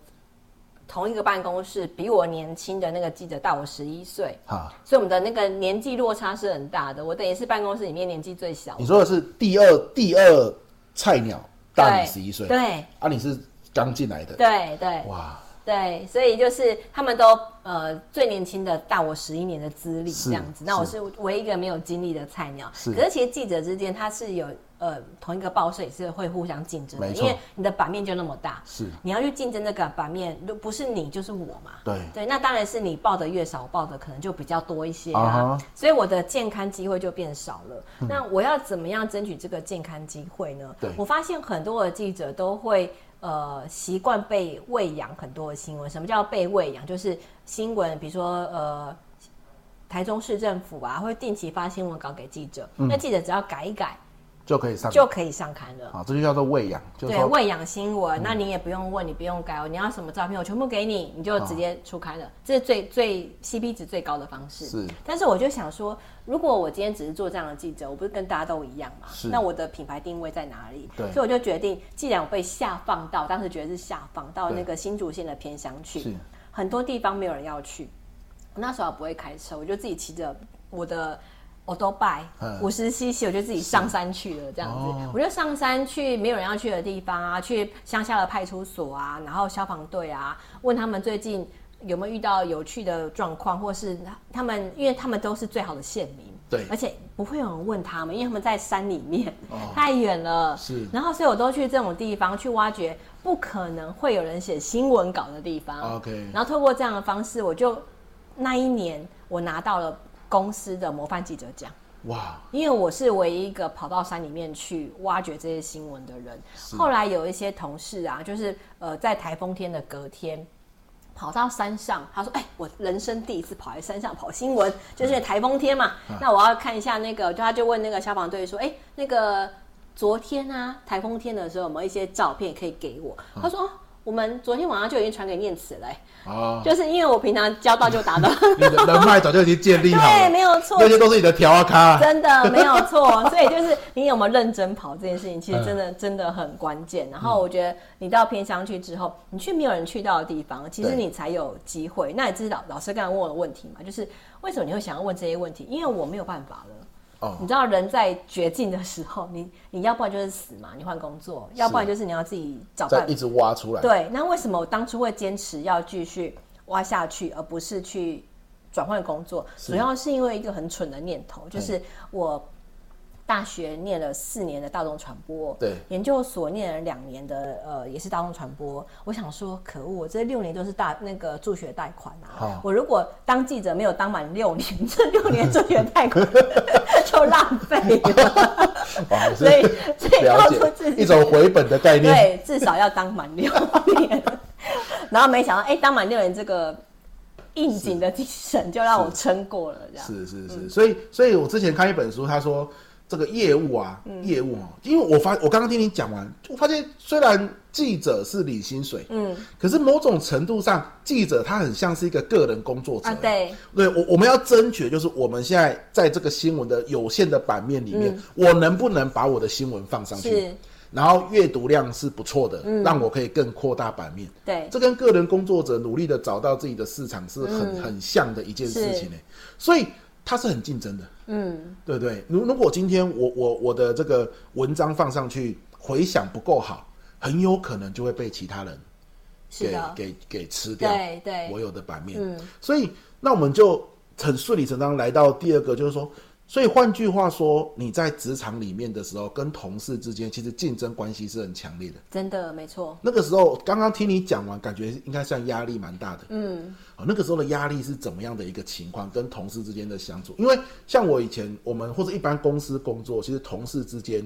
同一个办公室，比我年轻的那个记者大我十一岁，哈，所以我们的那个年纪落差是很大的。我等于是办公室里面年纪最小。你说的是第二第二菜鸟大你十一岁，对，啊，你是刚进来的，对对，哇。对，所以就是他们都呃最年轻的大我十一年的资历这样子，那我是唯一一个没有经历的菜鸟。是，可是其实记者之间他是有呃同一个报社也是会互相竞争的，因为你的版面就那么大，是你要去竞争那个版面，都不是你就是我嘛。对对，那当然是你报的越少，报的可能就比较多一些啊。Uh huh. 所以我的健康机会就变少了。嗯、那我要怎么样争取这个健康机会呢？对，我发现很多的记者都会。呃，习惯被喂养很多的新闻。什么叫被喂养？就是新闻，比如说呃，台中市政府啊，会定期发新闻稿给记者，嗯、那记者只要改一改。就可以上就可以上刊了。啊，这就叫做喂养。对，喂养新闻，那你也不用问，你不用改哦，你要什么照片，我全部给你，你就直接出刊了。这是最最 CP 值最高的方式。是。但是我就想说，如果我今天只是做这样的记者，我不是跟大家都一样嘛？是。那我的品牌定位在哪里？对。所以我就决定，既然我被下放到，当时觉得是下放到那个新竹县的偏乡去，很多地方没有人要去，那时候不会开车，我就自己骑着我的。我都拜五十 CC，我就自己上山去了，这样子，哦、我就上山去没有人要去的地方啊，去乡下的派出所啊，然后消防队啊，问他们最近有没有遇到有趣的状况，或是他们，因为他们都是最好的县民，对，而且不会有人问他们，因为他们在山里面，哦、太远了，是，然后所以我都去这种地方去挖掘，不可能会有人写新闻稿的地方，OK，然后透过这样的方式，我就那一年我拿到了。公司的模范记者奖，哇！因为我是唯一一个跑到山里面去挖掘这些新闻的人。是后来有一些同事啊，就是呃，在台风天的隔天，跑到山上，他说：“哎、欸，我人生第一次跑在山上跑新闻，就是台风天嘛。嗯、那我要看一下那个，就他就问那个消防队说：‘哎、欸，那个昨天啊，台风天的时候有没有一些照片可以给我？’嗯、他说。”我们昨天晚上就已经传给念慈了，哦，就是因为我平常交到就打到，你的人脉早就已经建立好了，对，没有错，这些都是你的调啊卡，真的没有错，所以就是你有没有认真跑这件事情，其实真的真的很关键。然后我觉得你到偏乡去之后，你去没有人去到的地方，其实你才有机会。那你知道老师刚才问我的问题嘛？就是为什么你会想要问这些问题？因为我没有办法了。你知道人在绝境的时候，你 你要不然就是死嘛，你换工作；要不然就是你要自己找办法一直挖出来。对，那为什么我当初会坚持要继续挖下去，而不是去转换工作？主要是因为一个很蠢的念头，就是我。大学念了四年的大众传播，对，研究所念了两年的，呃，也是大众传播。我想说，可恶，我这六年都是大那个助学贷款啊！我如果当记者没有当满六年，这六年助学贷款 就浪费了。所以，所以告诉自己一种回本的概念，对，至少要当满六年。然后没想到，哎、欸，当满六年这个应景的精神就让我撑过了，这样是是是。所以，所以我之前看一本书，他说。这个业务啊，嗯、业务啊，因为我发，我刚刚听你讲完，我发现虽然记者是领薪水，嗯，可是某种程度上，记者他很像是一个个人工作者，啊、对，对我我们要争取，就是我们现在在这个新闻的有限的版面里面，嗯、我能不能把我的新闻放上去，然后阅读量是不错的，嗯、让我可以更扩大版面，对，这跟个人工作者努力的找到自己的市场是很、嗯、很像的一件事情呢，所以。它是很竞争的，嗯，对对。如如果今天我我我的这个文章放上去回响不够好，很有可能就会被其他人给的给给吃掉。对对，我有的版面。嗯，所以那我们就很顺理成章来到第二个，就是说。所以换句话说，你在职场里面的时候，跟同事之间其实竞争关系是很强烈的。真的，没错。那个时候，刚刚听你讲完，感觉应该算压力蛮大的。嗯，哦，那个时候的压力是怎么样的一个情况？跟同事之间的相处，因为像我以前，我们或者一般公司工作，其实同事之间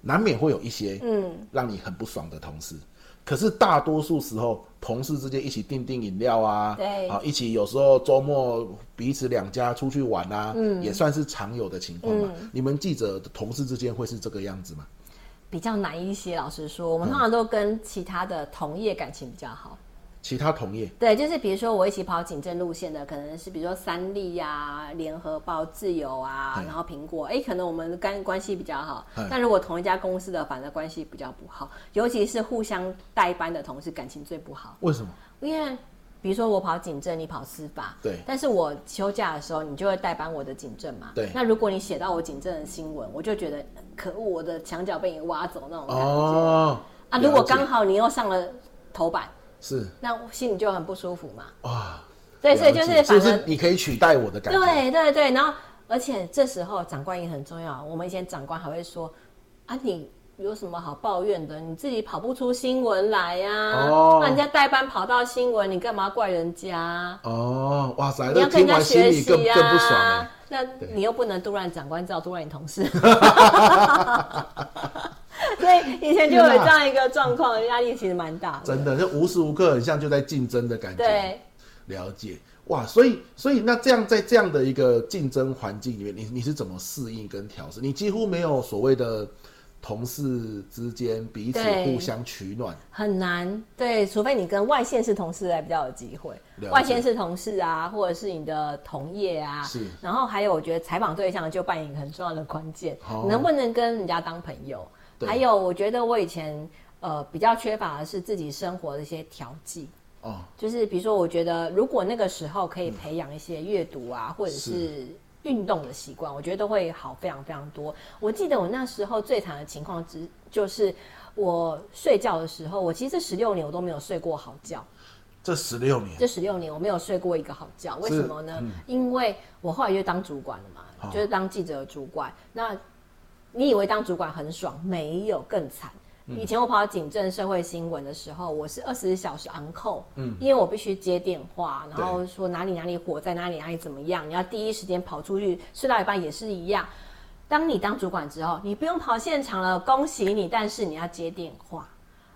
难免会有一些嗯让你很不爽的同事。嗯可是大多数时候，同事之间一起订订饮料啊，对啊，一起有时候周末彼此两家出去玩啊，嗯，也算是常有的情况嘛。嗯、你们记者的同事之间会是这个样子吗？比较难一些，老实说，我们通常都跟其他的同业感情比较好。其他同业对，就是比如说我一起跑警政路线的，可能是比如说三立啊、联合报、自由啊，然后苹果，哎，可能我们关关系比较好。但如果同一家公司的，反而关系比较不好，尤其是互相代班的同事，感情最不好。为什么？因为比如说我跑警政，你跑司法，对。但是我休假的时候，你就会代班我的警政嘛。对。那如果你写到我警政的新闻，我就觉得可恶，我的墙角被你挖走那种感觉。哦。啊，如果刚好你又上了头版。是，那心里就很不舒服嘛。哇，对，所以就是反正你可以取代我的感觉。对对对，然后而且这时候长官也很重要。我们以前长官还会说：“啊，你有什么好抱怨的？你自己跑不出新闻来呀？哦，那人家代班跑到新闻，你干嘛怪人家？哦，哇塞，你要跟人家学习呀，更不爽。那你又不能杜乱长官，只好杜乱你同事。”所以以前就有这样一个状况，压力其实蛮大的。真的，就无时无刻很像就在竞争的感觉。对，了解哇，所以所以那这样在这样的一个竞争环境里面，你你是怎么适应跟调试？你几乎没有所谓的同事之间彼此互相取暖，很难。对，除非你跟外县市同事来比较有机会。外县市同事啊，或者是你的同业啊，是。然后还有，我觉得采访对象就扮演一个很重要的关键，哦、能不能跟人家当朋友？还有，我觉得我以前呃比较缺乏的是自己生活的一些调剂哦，就是比如说，我觉得如果那个时候可以培养一些阅读啊，嗯、或者是运动的习惯，我觉得都会好非常非常多。我记得我那时候最惨的情况之就是我睡觉的时候，我其实这十六年我都没有睡过好觉。这十六年，这十六年我没有睡过一个好觉，为什么呢？嗯、因为我后来就当主管了嘛，哦、就是当记者的主管那。你以为当主管很爽？没有，更惨。以前我跑警政社会新闻的时候，我是二十四小时昂扣嗯，因为我必须接电话，然后说哪里哪里火在，哪里哪里怎么样，你要第一时间跑出去。睡到一半也是一样。当你当主管之后，你不用跑现场了，恭喜你，但是你要接电话。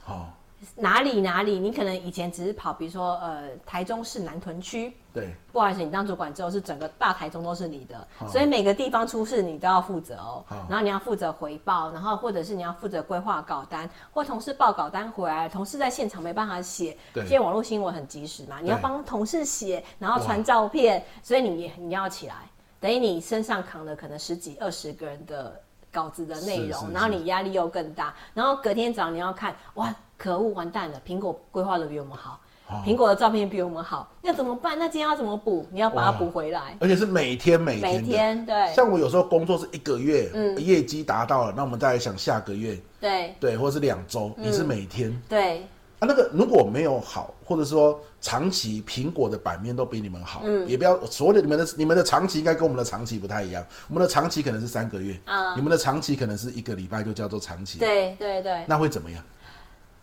好。哪里哪里，你可能以前只是跑，比如说呃台中市南屯区，对，不好意思，你当主管之后是整个大台中都是你的，哦、所以每个地方出事你都要负责哦。哦然后你要负责回报，然后或者是你要负责规划稿单，或同事报稿单回来，同事在现场没办法写，对，现在网络新闻很及时嘛，你要帮同事写，然后传照片，所以你你要起来，等于你身上扛了可能十几二十个人的稿子的内容，然后你压力又更大，然后隔天早上你要看哇。可恶，完蛋了！苹果规划的比我们好，苹、哦、果的照片比我们好，那怎么办？那今天要怎么补？你要把它补回来，而且是每天每天每天对。像我有时候工作是一个月，嗯，业绩达到了，那我们再来想下个月，对对，或者是两周，你是每天，嗯、对。啊，那个如果没有好，或者说长期苹果的版面都比你们好，嗯，也不要所谓的你们的你们的长期应该跟我们的长期不太一样，我们的长期可能是三个月，啊、嗯，你们的长期可能是一个礼拜就叫做长期，对对对，那会怎么样？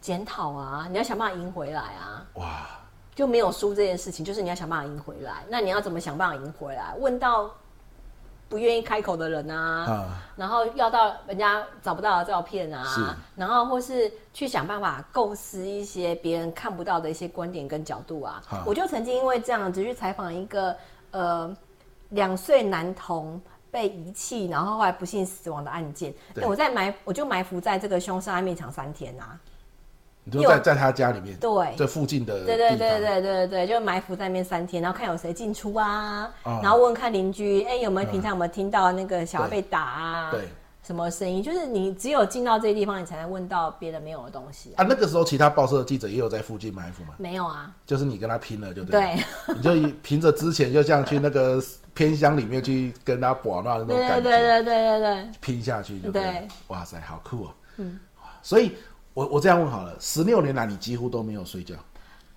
检讨啊，你要想办法赢回来啊！哇，就没有输这件事情，就是你要想办法赢回来。那你要怎么想办法赢回来？问到不愿意开口的人啊，啊然后要到人家找不到的照片啊，然后或是去想办法构思一些别人看不到的一些观点跟角度啊。啊我就曾经因为这样子去采访一个呃两岁男童被遗弃，然后后来不幸死亡的案件。对我在埋，我就埋伏在这个凶杀案现场三天啊。你就在在他家里面，对，这附近的，对对对对对对，就埋伏在那边三天，然后看有谁进出啊，然后问看邻居，哎，有没有平常有没有听到那个小孩被打啊，对，什么声音？就是你只有进到这些地方，你才能问到别人没有的东西啊。那个时候，其他报社的记者也有在附近埋伏吗？没有啊，就是你跟他拼了，就对，对你就凭着之前就像去那个偏乡里面去跟他搏那种感觉，对对对对对对，拼下去就对。哇塞，好酷哦，嗯，所以。我我这样问好了，十六年来你几乎都没有睡觉，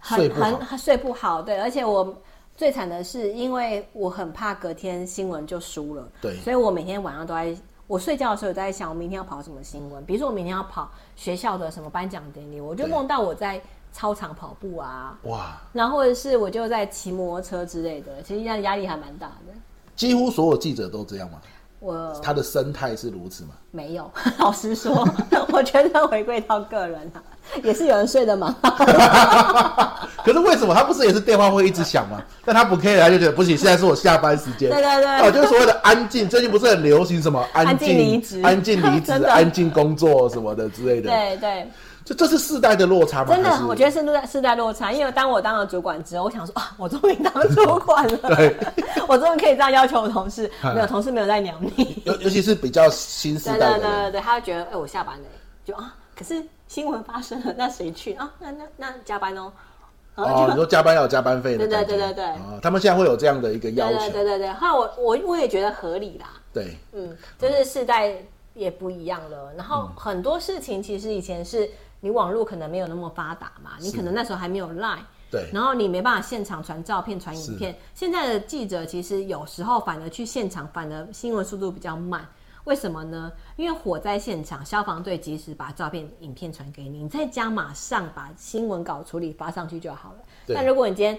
睡不好，很睡不好。对，而且我最惨的是，因为我很怕隔天新闻就输了，对，所以我每天晚上都在，我睡觉的时候都在想，我明天要跑什么新闻。比如说我明天要跑学校的什么颁奖典礼，我就梦到我在操场跑步啊，哇，然后或者是我就在骑摩托车之类的，其实压压力还蛮大的。几乎所有记者都这样吗？我他的生态是如此吗？没有，老实说，我觉得回归到个人啊，也是有人睡得蛮好。可是为什么他不是也是电话会一直响吗？但他不 care，他就觉得不行，现在是我下班时间。对对对，哦，就是所谓的安静，最近不是很流行什么安静离职、安静离职、安静工作什么的之类的。对对。这这是世代的落差吗？真的，我觉得是世代世代落差。因为当我当了主管之后，我想说啊，我终于当主管了，对，我终于可以这样要求我同事，没有同事没有在鸟你。尤尤其是比较新时代的，对对对对，他会觉得哎、欸，我下班了，就啊，可是新闻发生了，那谁去啊？那那那加班哦。哦，你说加班要有加班费的？对对对对对。哦，他们现在会有这样的一个要求。对对对对，后来我我我也觉得合理啦。对，嗯，就是世代也不一样了，然后很多事情其实以前是。你网络可能没有那么发达嘛，你可能那时候还没有 Line，对，然后你没办法现场传照片、传影片。现在的记者其实有时候反而去现场，反而新闻速度比较慢。为什么呢？因为火灾现场，消防队及时把照片、影片传给你，你在家马上把新闻稿处理发上去就好了。但如果你今天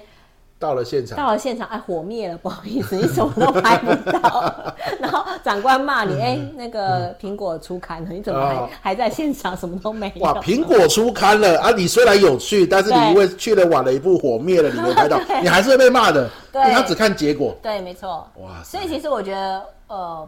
到了现场，到了现场，哎，火灭了，不好意思，你什么都拍不到。然后长官骂你，哎、那个苹果出刊了，你怎么还、哦、还在现场，什么都没有？哇，苹果出刊了啊！你虽然有去，但是你因为去了晚了一步，火灭了，你没拍到，你还是会被骂的。对，他只看结果。对，没错。哇，所以其实我觉得，呃，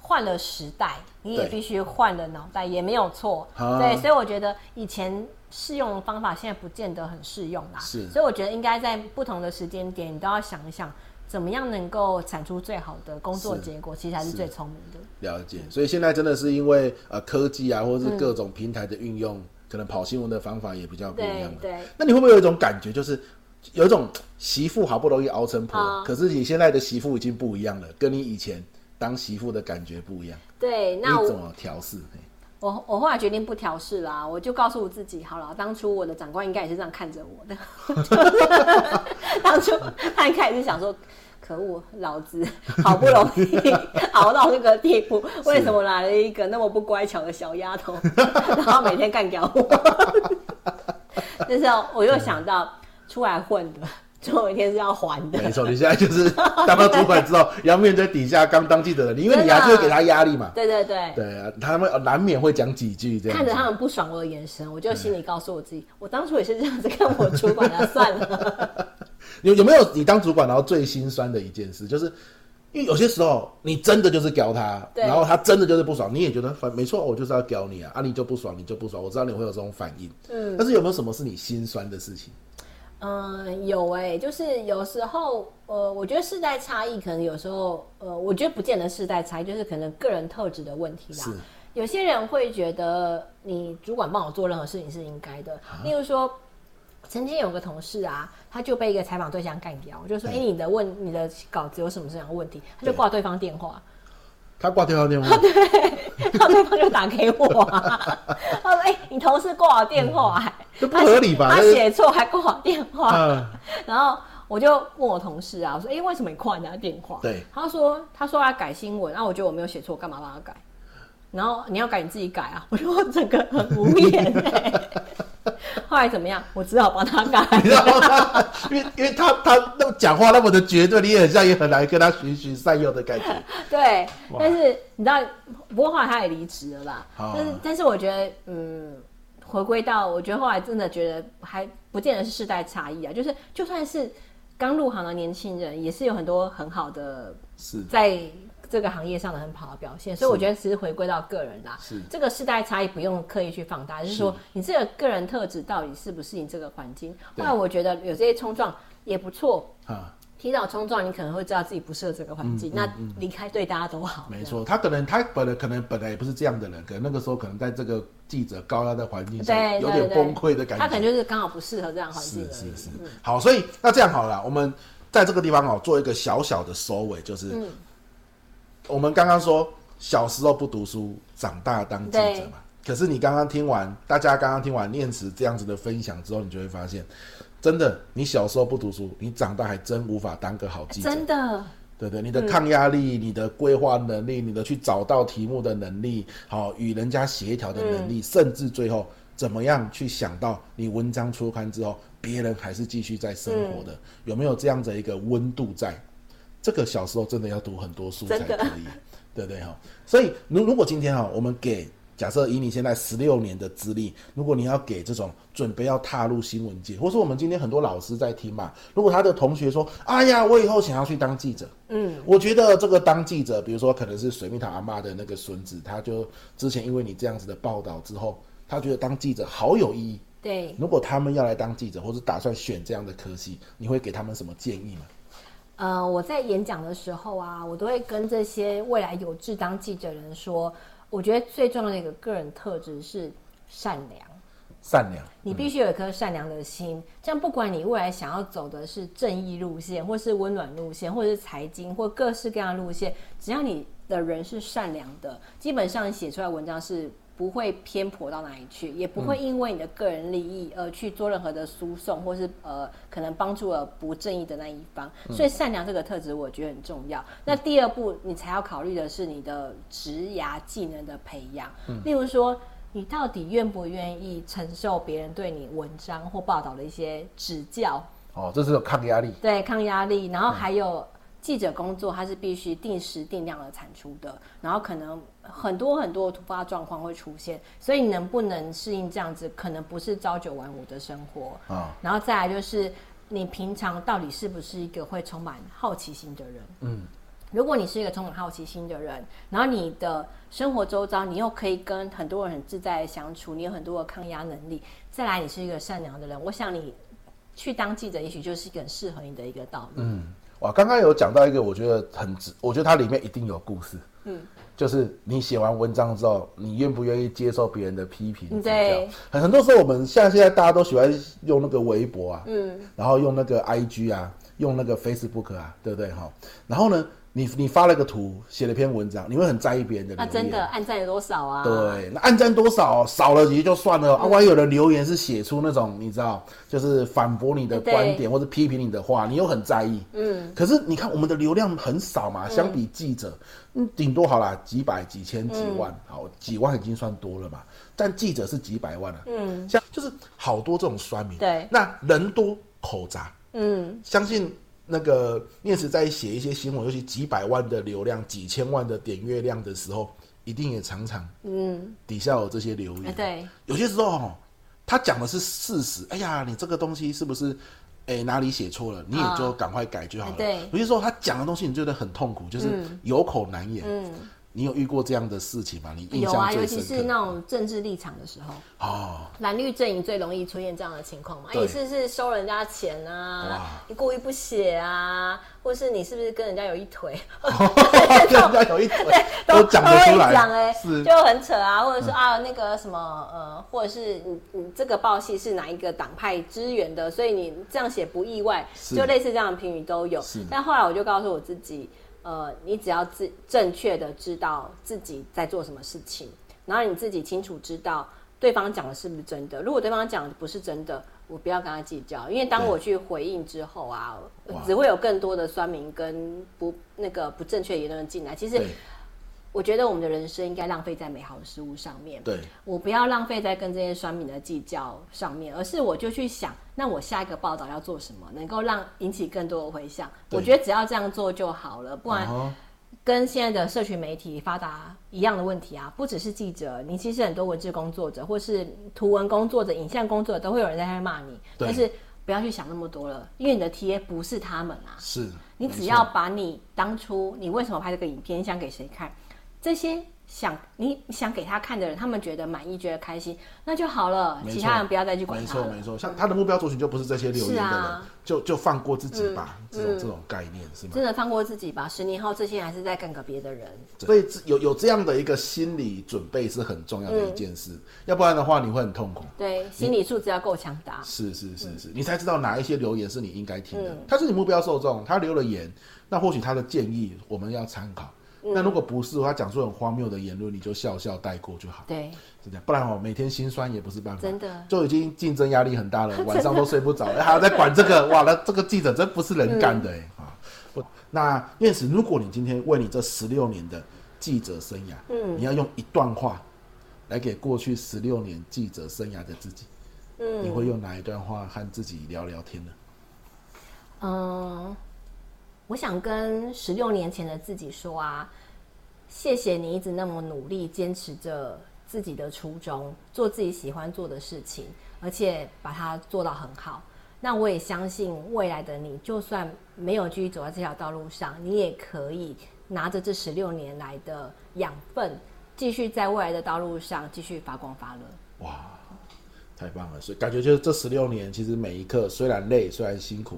换了时代，你也必须换了脑袋，也没有错。对，所以我觉得以前。适用的方法现在不见得很适用啦，是，所以我觉得应该在不同的时间点，你都要想一想，怎么样能够产出最好的工作结果，其实才是最聪明的。了解，所以现在真的是因为呃科技啊，或者是各种平台的运用，嗯，可能跑新闻的方法也比较不一样。对，对，那你会不会有一种感觉，就是有一种媳妇好不容易熬成婆，哦，可是你现在的媳妇已经不一样了，跟你以前当媳妇的感觉不一样。对，那我怎么调适？我我后来决定不调试啦，我就告诉我自己，好了，当初我的长官应该也是这样看着我的。当初他应该也是想说，可恶，老子好不容易 熬到这个地步，为什么来了一个那么不乖巧的小丫头，然后每天干掉我？那时候我又想到出来混的。总有一天是要还的。没错，你现在就是当了主管之后，要面对底下刚当记者的你，因为你还是会给他压力嘛。对对对。对啊，他们难免会讲几句这样。看着他们不爽我的眼神，我就心里告诉我自己，我当初也是这样子看我主管的，算了。有有没有你当主管然后最心酸的一件事，就是因为有些时候你真的就是屌他，然后他真的就是不爽，你也觉得反没错，我就是要屌你啊，啊你就不爽，你就不爽，我知道你会有这种反应。嗯。但是有没有什么是你心酸的事情？嗯，有哎、欸，就是有时候，呃，我觉得世代差异可能有时候，呃，我觉得不见得世代差异，就是可能个人特质的问题啦。是。有些人会觉得你主管帮我做任何事情是应该的。例如说，曾经有个同事啊，他就被一个采访对象干掉，我就说，哎、欸，你的问你的稿子有什么这样的问题？他就挂对方电话。他挂电话电话，对，然后对方就打给我、啊。他 说：“哎、欸，你同事挂我电话、欸，这、嗯、不合理吧？他写错还挂我电话。嗯” 然后我就问我同事啊，我说：“哎、欸，为什么你挂人家电话？”对，他说：“他说要改新闻，然后我觉得我没有写错，干嘛帮他改？然后你要改你自己改啊！” 我说：“我整个很无言、欸。”后来怎么样？我只好帮他改，你知道吗？因为因为他他那么讲话那么的绝对，你也很像也很难跟他循循善诱的感觉。对，但是你知道，不过后来他也离职了啦。但是但是我觉得，嗯，回归到我觉得后来真的觉得还不见得是世代差异啊，就是就算是刚入行的年轻人，也是有很多很好的是在。这个行业上的很好的表现，所以我觉得其实回归到个人啦，是这个世代差异不用刻意去放大，就是说你这个个人特质到底适不适应这个环境。后来我觉得有这些冲撞也不错啊，提早冲撞你可能会知道自己不适合这个环境，嗯、那离开对大家都好。没错，他可能他本来可能本来也不是这样的人，可能那个时候可能在这个记者高压的环境下有点崩溃的感觉，他可能就是刚好不适合这样环境。是是是，嗯、好，所以那这样好了，我们在这个地方哦做一个小小的收尾，就是。嗯我们刚刚说小时候不读书，长大当记者嘛。可是你刚刚听完，大家刚刚听完念慈这样子的分享之后，你就会发现，真的，你小时候不读书，你长大还真无法当个好记者。真的，对对，你的抗压力、嗯、你的规划能力、你的去找到题目的能力、好与人家协调的能力、嗯，甚至最后怎么样去想到你文章出刊之后，别人还是继续在生活的、嗯，有没有这样的一个温度在？这个小时候真的要读很多书才可以，对不对哈？所以如如果今天哈，我们给假设以你现在十六年的资历，如果你要给这种准备要踏入新闻界，或是我们今天很多老师在听嘛，如果他的同学说，哎呀，我以后想要去当记者，嗯，我觉得这个当记者，比如说可能是水蜜桃阿妈的那个孙子，他就之前因为你这样子的报道之后，他觉得当记者好有意义。对，如果他们要来当记者，或是打算选这样的科系，你会给他们什么建议吗？呃，我在演讲的时候啊，我都会跟这些未来有志当记者人说，我觉得最重要的一个个人特质是善良。善良，你必须有一颗善良的心。这样，不管你未来想要走的是正义路线，或是温暖路线，或者是财经，或各式各样的路线，只要你的人是善良的，基本上你写出来文章是不会偏颇到哪里去，也不会因为你的个人利益而去做任何的输送，或是呃可能帮助了不正义的那一方。所以，善良这个特质我觉得很重要。那第二步，你才要考虑的是你的职涯技能的培养，例如说。你到底愿不愿意承受别人对你文章或报道的一些指教？哦，这是有抗压力。对，抗压力。然后还有记者工作，它是必须定时定量的产出的。然后可能很多很多突发状况会出现，所以你能不能适应这样子，可能不是朝九晚五的生活啊。然后再来就是，你平常到底是不是一个会充满好奇心的人？嗯。如果你是一个充满好奇心的人，然后你的生活周遭，你又可以跟很多人很自在的相处，你有很多的抗压能力，再来你是一个善良的人，我想你去当记者，也许就是一个很适合你的一个道路。嗯，哇，刚刚有讲到一个，我觉得很值，我觉得它里面一定有故事。嗯，就是你写完文章之后，你愿不愿意接受别人的批评？对，很很多时候我们像现在大家都喜欢用那个微博啊，嗯，然后用那个 IG 啊，用那个 Facebook 啊，对不对？哈，然后呢？你你发了个图，写了篇文章，你会很在意别人的。那真的按赞有多少啊？对，那按赞多少少了也就算了，嗯、啊，万一有的留言是写出那种你知道，就是反驳你的观点或者批评你的话，你又很在意。嗯。可是你看我们的流量很少嘛，相比记者，嗯，顶多好啦，几百、几千、几万，嗯、好几万已经算多了嘛。但记者是几百万啊。嗯。像就是好多这种酸民。对。那人多口杂。嗯。相信。那个念慈在写一些新闻，尤其几百万的流量、几千万的点阅量的时候，一定也常常嗯底下有这些留言。对，有些时候哦，他讲的是事实。哎呀，你这个东西是不是哎哪里写错了？你也就赶快改就好了。对，有些时候他讲的东西你觉得很痛苦，就是有口难言。嗯。你有遇过这样的事情吗？你印象最深刻？有啊，尤其是那种政治立场的时候，哦，蓝绿阵营最容易出现这样的情况嘛？你是不是收人家钱啊？你故意不写啊？或是你是不是跟人家有一腿？哦、跟人家有一腿，都讲得出来。讲哎，是就很扯啊，或者是啊，那个什么呃，或者是你你这个报系是哪一个党派支援的，所以你这样写不意外，是就类似这样的评语都有。是但后来我就告诉我自己。呃，你只要自正确的知道自己在做什么事情，然后你自己清楚知道对方讲的是不是真的。如果对方讲的不是真的，我不要跟他计较，因为当我去回应之后啊，只会有更多的酸民跟不那个不正确言论进来。其实。我觉得我们的人生应该浪费在美好的事物上面。对，我不要浪费在跟这些酸民的计较上面，而是我就去想，那我下一个报道要做什么，能够让引起更多的回响。我觉得只要这样做就好了，不然跟现在的社群媒体发达一样的问题啊，不只是记者，你其实很多文字工作者，或是图文工作者、影像工作者，都会有人在那骂你。但是不要去想那么多了，因为你的 TA 不是他们啊。是，你只要把你当初你为什么拍这个影片，想给谁看？这些想你想给他看的人，他们觉得满意，觉得开心，那就好了。其他人不要再去管他。没错，没错。像他的目标族群就不是这些留言的人，啊、就就放过自己吧。嗯、这种这种概念是吗？真的放过自己吧。十年后，这些人还是在干个别的人。所以有有这样的一个心理准备是很重要的一件事，嗯、要不然的话你会很痛苦。对，心理素质要够强大。是是是是，嗯、你才知道哪一些留言是你应该听的。嗯、他是你目标受众，他留了言，那或许他的建议我们要参考。那如果不是他讲出很荒谬的言论，你就笑笑带过就好。对，是这样，不然哦，每天心酸也不是办法。真的，就已经竞争压力很大了，晚上都睡不着，的还要再管这个，哇，那这个记者真不是人干的哎啊！不、嗯，那念慈，如果你今天为你这十六年的记者生涯，嗯，你要用一段话来给过去十六年记者生涯的自己，嗯，你会用哪一段话和自己聊聊天呢？嗯。我想跟十六年前的自己说啊，谢谢你一直那么努力，坚持着自己的初衷，做自己喜欢做的事情，而且把它做到很好。那我也相信未来的你，就算没有继续走在这条道路上，你也可以拿着这十六年来的养分，继续在未来的道路上继续发光发热。哇，太棒了！所以感觉就是这十六年，其实每一刻虽然累，虽然辛苦，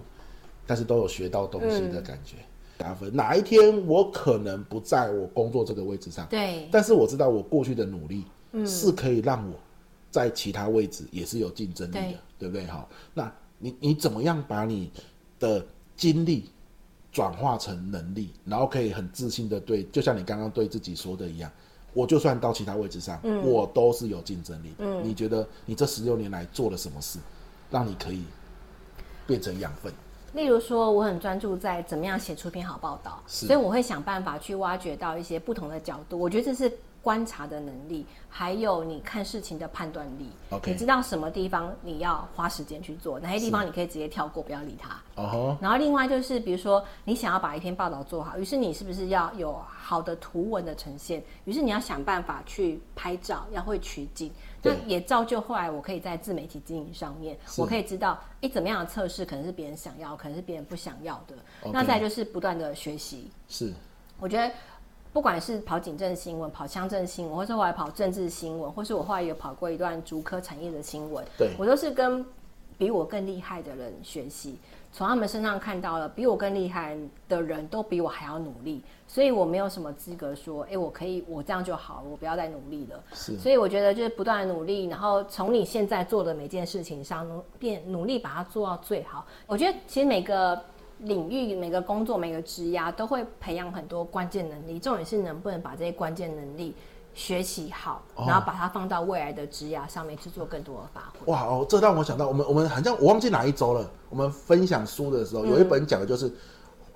但是都有学到东西的感觉。加分，哪一天我可能不在我工作这个位置上，对，但是我知道我过去的努力，嗯，是可以让我在其他位置也是有竞争力的，对，对不对？好，那你你怎么样把你的经历转化成能力，然后可以很自信的对，就像你刚刚对自己说的一样，我就算到其他位置上，嗯，我都是有竞争力。嗯，你觉得你这十六年来做了什么事，让你可以变成养分？例如说，我很专注在怎么样写出一篇好报道，所以我会想办法去挖掘到一些不同的角度。我觉得这是观察的能力，还有你看事情的判断力。Okay. 你知道什么地方你要花时间去做，哪些地方你可以直接跳过，不要理它。Uh-huh. 然后另外就是，比如说你想要把一篇报道做好，于是你是不是要有好的图文的呈现？于是你要想办法去拍照，要会取景。那也造就后来我可以在自媒体经营上面，我可以知道，哎，怎么样的测试可能是别人想要，可能是别人不想要的。那再就是不断的学习。是，我觉得不管是跑警政新闻、跑乡镇新闻，或是后来跑政治新闻，或是我后来有跑过一段竹科产业的新闻，对，我都是跟比我更厉害的人学习。从他们身上看到了比我更厉害的人都比我还要努力，所以我没有什么资格说，哎，我可以，我这样就好了，我不要再努力了。是，所以我觉得就是不断的努力，然后从你现在做的每件事情上努变努力把它做到最好。我觉得其实每个领域、每个工作、每个职涯都会培养很多关键能力，重点是能不能把这些关键能力。学习好，然后把它放到未来的职涯上面去做更多的发挥。哇哦，这让我想到，我们我们好像我忘记哪一周了。我们分享书的时候，有一本讲的就是、嗯、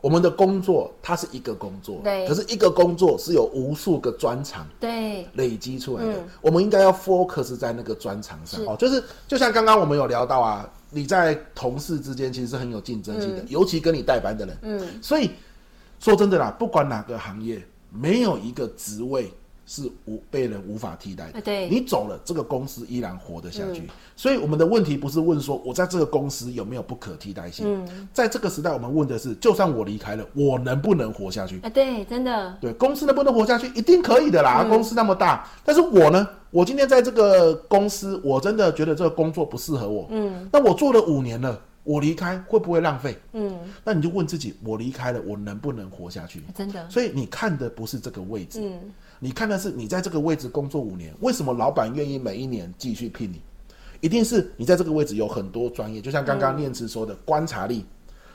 我们的工作，它是一个工作，对，可是一个工作是有无数个专长，对，累积出来的。嗯、我们应该要 focus 在那个专长上哦，就是就像刚刚我们有聊到啊，你在同事之间其实是很有竞争性的，嗯、尤其跟你带班的人，嗯，所以说真的啦，不管哪个行业，没有一个职位。是无被人无法替代的。对，你走了，这个公司依然活得下去。嗯。所以我们的问题不是问说我在这个公司有没有不可替代性。嗯，在这个时代，我们问的是，就算我离开了，我能不能活下去？啊，对，真的。对，公司能不能活下去，一定可以的啦。嗯。公司那么大，但是我呢？我今天在这个公司，我真的觉得这个工作不适合我。嗯，那我做了五年了。我离开会不会浪费？嗯，那你就问自己：我离开了，我能不能活下去？真的。所以你看的不是这个位置，嗯，你看的是你在这个位置工作五年，为什么老板愿意每一年继续聘你？一定是你在这个位置有很多专业，就像刚刚念慈说的，观察力、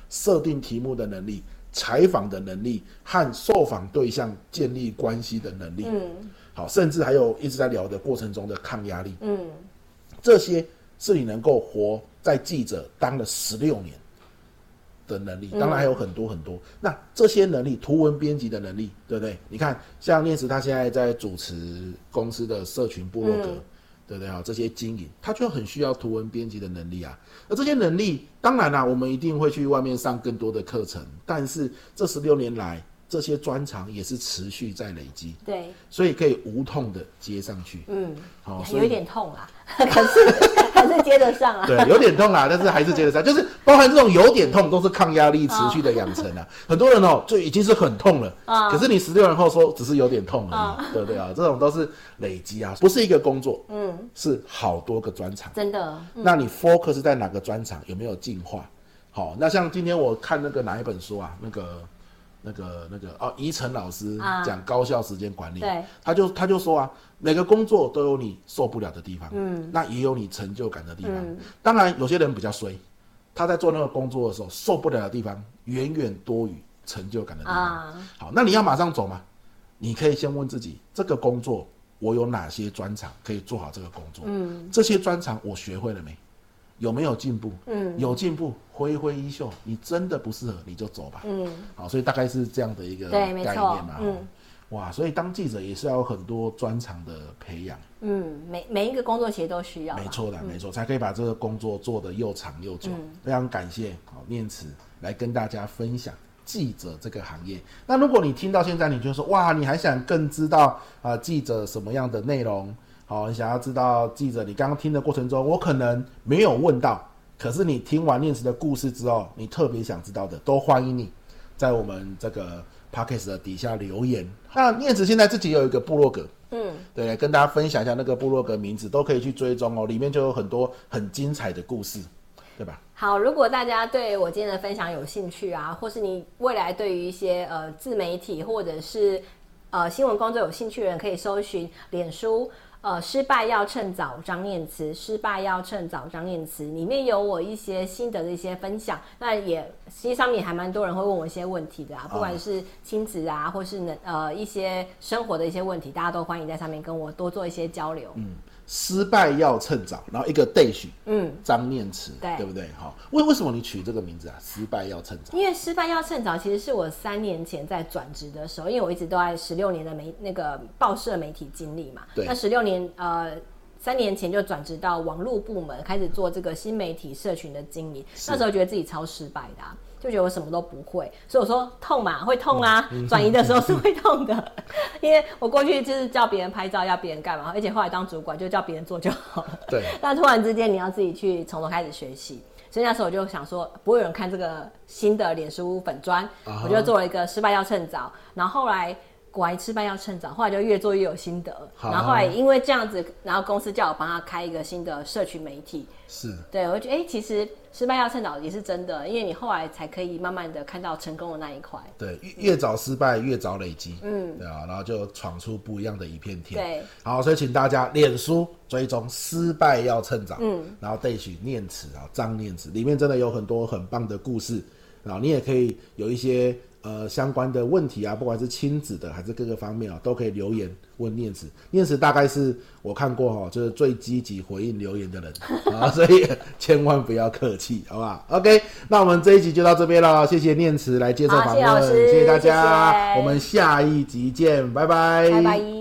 设定题目的能力、采访的能力和受访对象建立关系的能力。嗯，好，甚至还有一直在聊的过程中的抗压力。嗯，这些是你能够活。在记者当了十六年的能力，当然还有很多很多。嗯、那这些能力，图文编辑的能力，对不对？你看，像念慈他现在在主持公司的社群部落格，嗯、对不对啊？这些经营，他就很需要图文编辑的能力啊。而这些能力，当然啦、啊，我们一定会去外面上更多的课程。但是这十六年来，这些专长也是持续在累积。对，所以可以无痛的接上去。嗯，好，有一点痛啊，可是。还是接得上啊？对，有点痛啊，但是还是接得上。就是包含这种有点痛，都是抗压力持续的养成啊。很多人哦，就已经是很痛了啊，可是你十六年后说只是有点痛而已，对不对啊？这种都是累积啊，不是一个工作，嗯，是好多个专场。真的。那你 focus 在哪个专场？有没有进化？好，那像今天我看那个哪一本书啊？那个。那个那个哦，宜晨老师讲高效时间管理，啊、他就他就说啊，每个工作都有你受不了的地方，嗯，那也有你成就感的地方。嗯、当然，有些人比较衰，他在做那个工作的时候受不了的地方远远多于成就感的地方。啊、好，那你要马上走吗？你可以先问自己，这个工作我有哪些专长可以做好这个工作？嗯，这些专长我学会了没？有没有进步？嗯，有进步，挥挥衣袖，你真的不适合，你就走吧。嗯，好，所以大概是这样的一个概念嘛。嗯，哇，所以当记者也是要有很多专长的培养。嗯，每每一个工作其实都需要。没错的，没错，才可以把这个工作做得又长又久。嗯，非常感谢好念慈来跟大家分享记者这个行业。那如果你听到现在，你就说哇，你还想更知道啊记者什么样的内容？好，你想要知道记者，你刚刚听的过程中，我可能没有问到，可是你听完念慈的故事之后，你特别想知道的，都欢迎你在我们这个 podcast 的底下留言。那念慈现在自己有一个部落格，嗯，对，跟大家分享一下那个部落格名字，都可以去追踪哦，里面就有很多很精彩的故事，对吧？好，如果大家对我今天的分享有兴趣啊，或是你未来对于一些呃自媒体或者是呃新闻工作有兴趣的人，可以搜寻脸书。呃，失败要趁早，张念慈。失败要趁早，张念慈。里面有我一些心得的一些分享。那也，实际上面还蛮多人会问我一些问题的啊，不管是亲子啊，或是能呃一些生活的一些问题，大家都欢迎在上面跟我多做一些交流。嗯。失败要趁早，然后一个 dash，嗯，张念慈，对，对不对？好，为为什么你取这个名字啊？失败要趁早，因为失败要趁早，其实是我三年前在转职的时候，因为我一直都在十六年的媒那个报社媒体经历嘛，对，那十六年呃，三年前就转职到网络部门，开始做这个新媒体社群的经营，那时候觉得自己超失败的啊。就觉得我什么都不会，所以我说痛嘛，会痛啊。转移的时候是会痛的，因为我过去就是叫别人拍照，要别人干嘛，而且后来当主管就叫别人做就好了。对。但突然之间你要自己去从头开始学习，所以那时候我就想说，不会有人看这个新的脸书粉砖，uh -huh. 我就做了一个失败要趁早，然后后来。果然失败要趁早，后来就越做越有心得。然后后来因为这样子，然后公司叫我帮他开一个新的社群媒体。是，对，我觉得哎、欸，其实失败要趁早也是真的，因为你后来才可以慢慢的看到成功的那一块。对，越早失败越早累积。嗯，对啊，然后就闯出不一样的一片天。对，好，所以请大家脸书追踪失败要趁早。嗯，然后对取念词啊，张念词里面真的有很多很棒的故事，然后你也可以有一些。呃，相关的问题啊，不管是亲子的还是各个方面啊，都可以留言问念慈。念慈大概是我看过哈，就是最积极回应留言的人 啊，所以千万不要客气，好不好？OK，那我们这一集就到这边了，谢谢念慈来接受访问，谢谢大家，我们下一集见，拜拜，拜拜。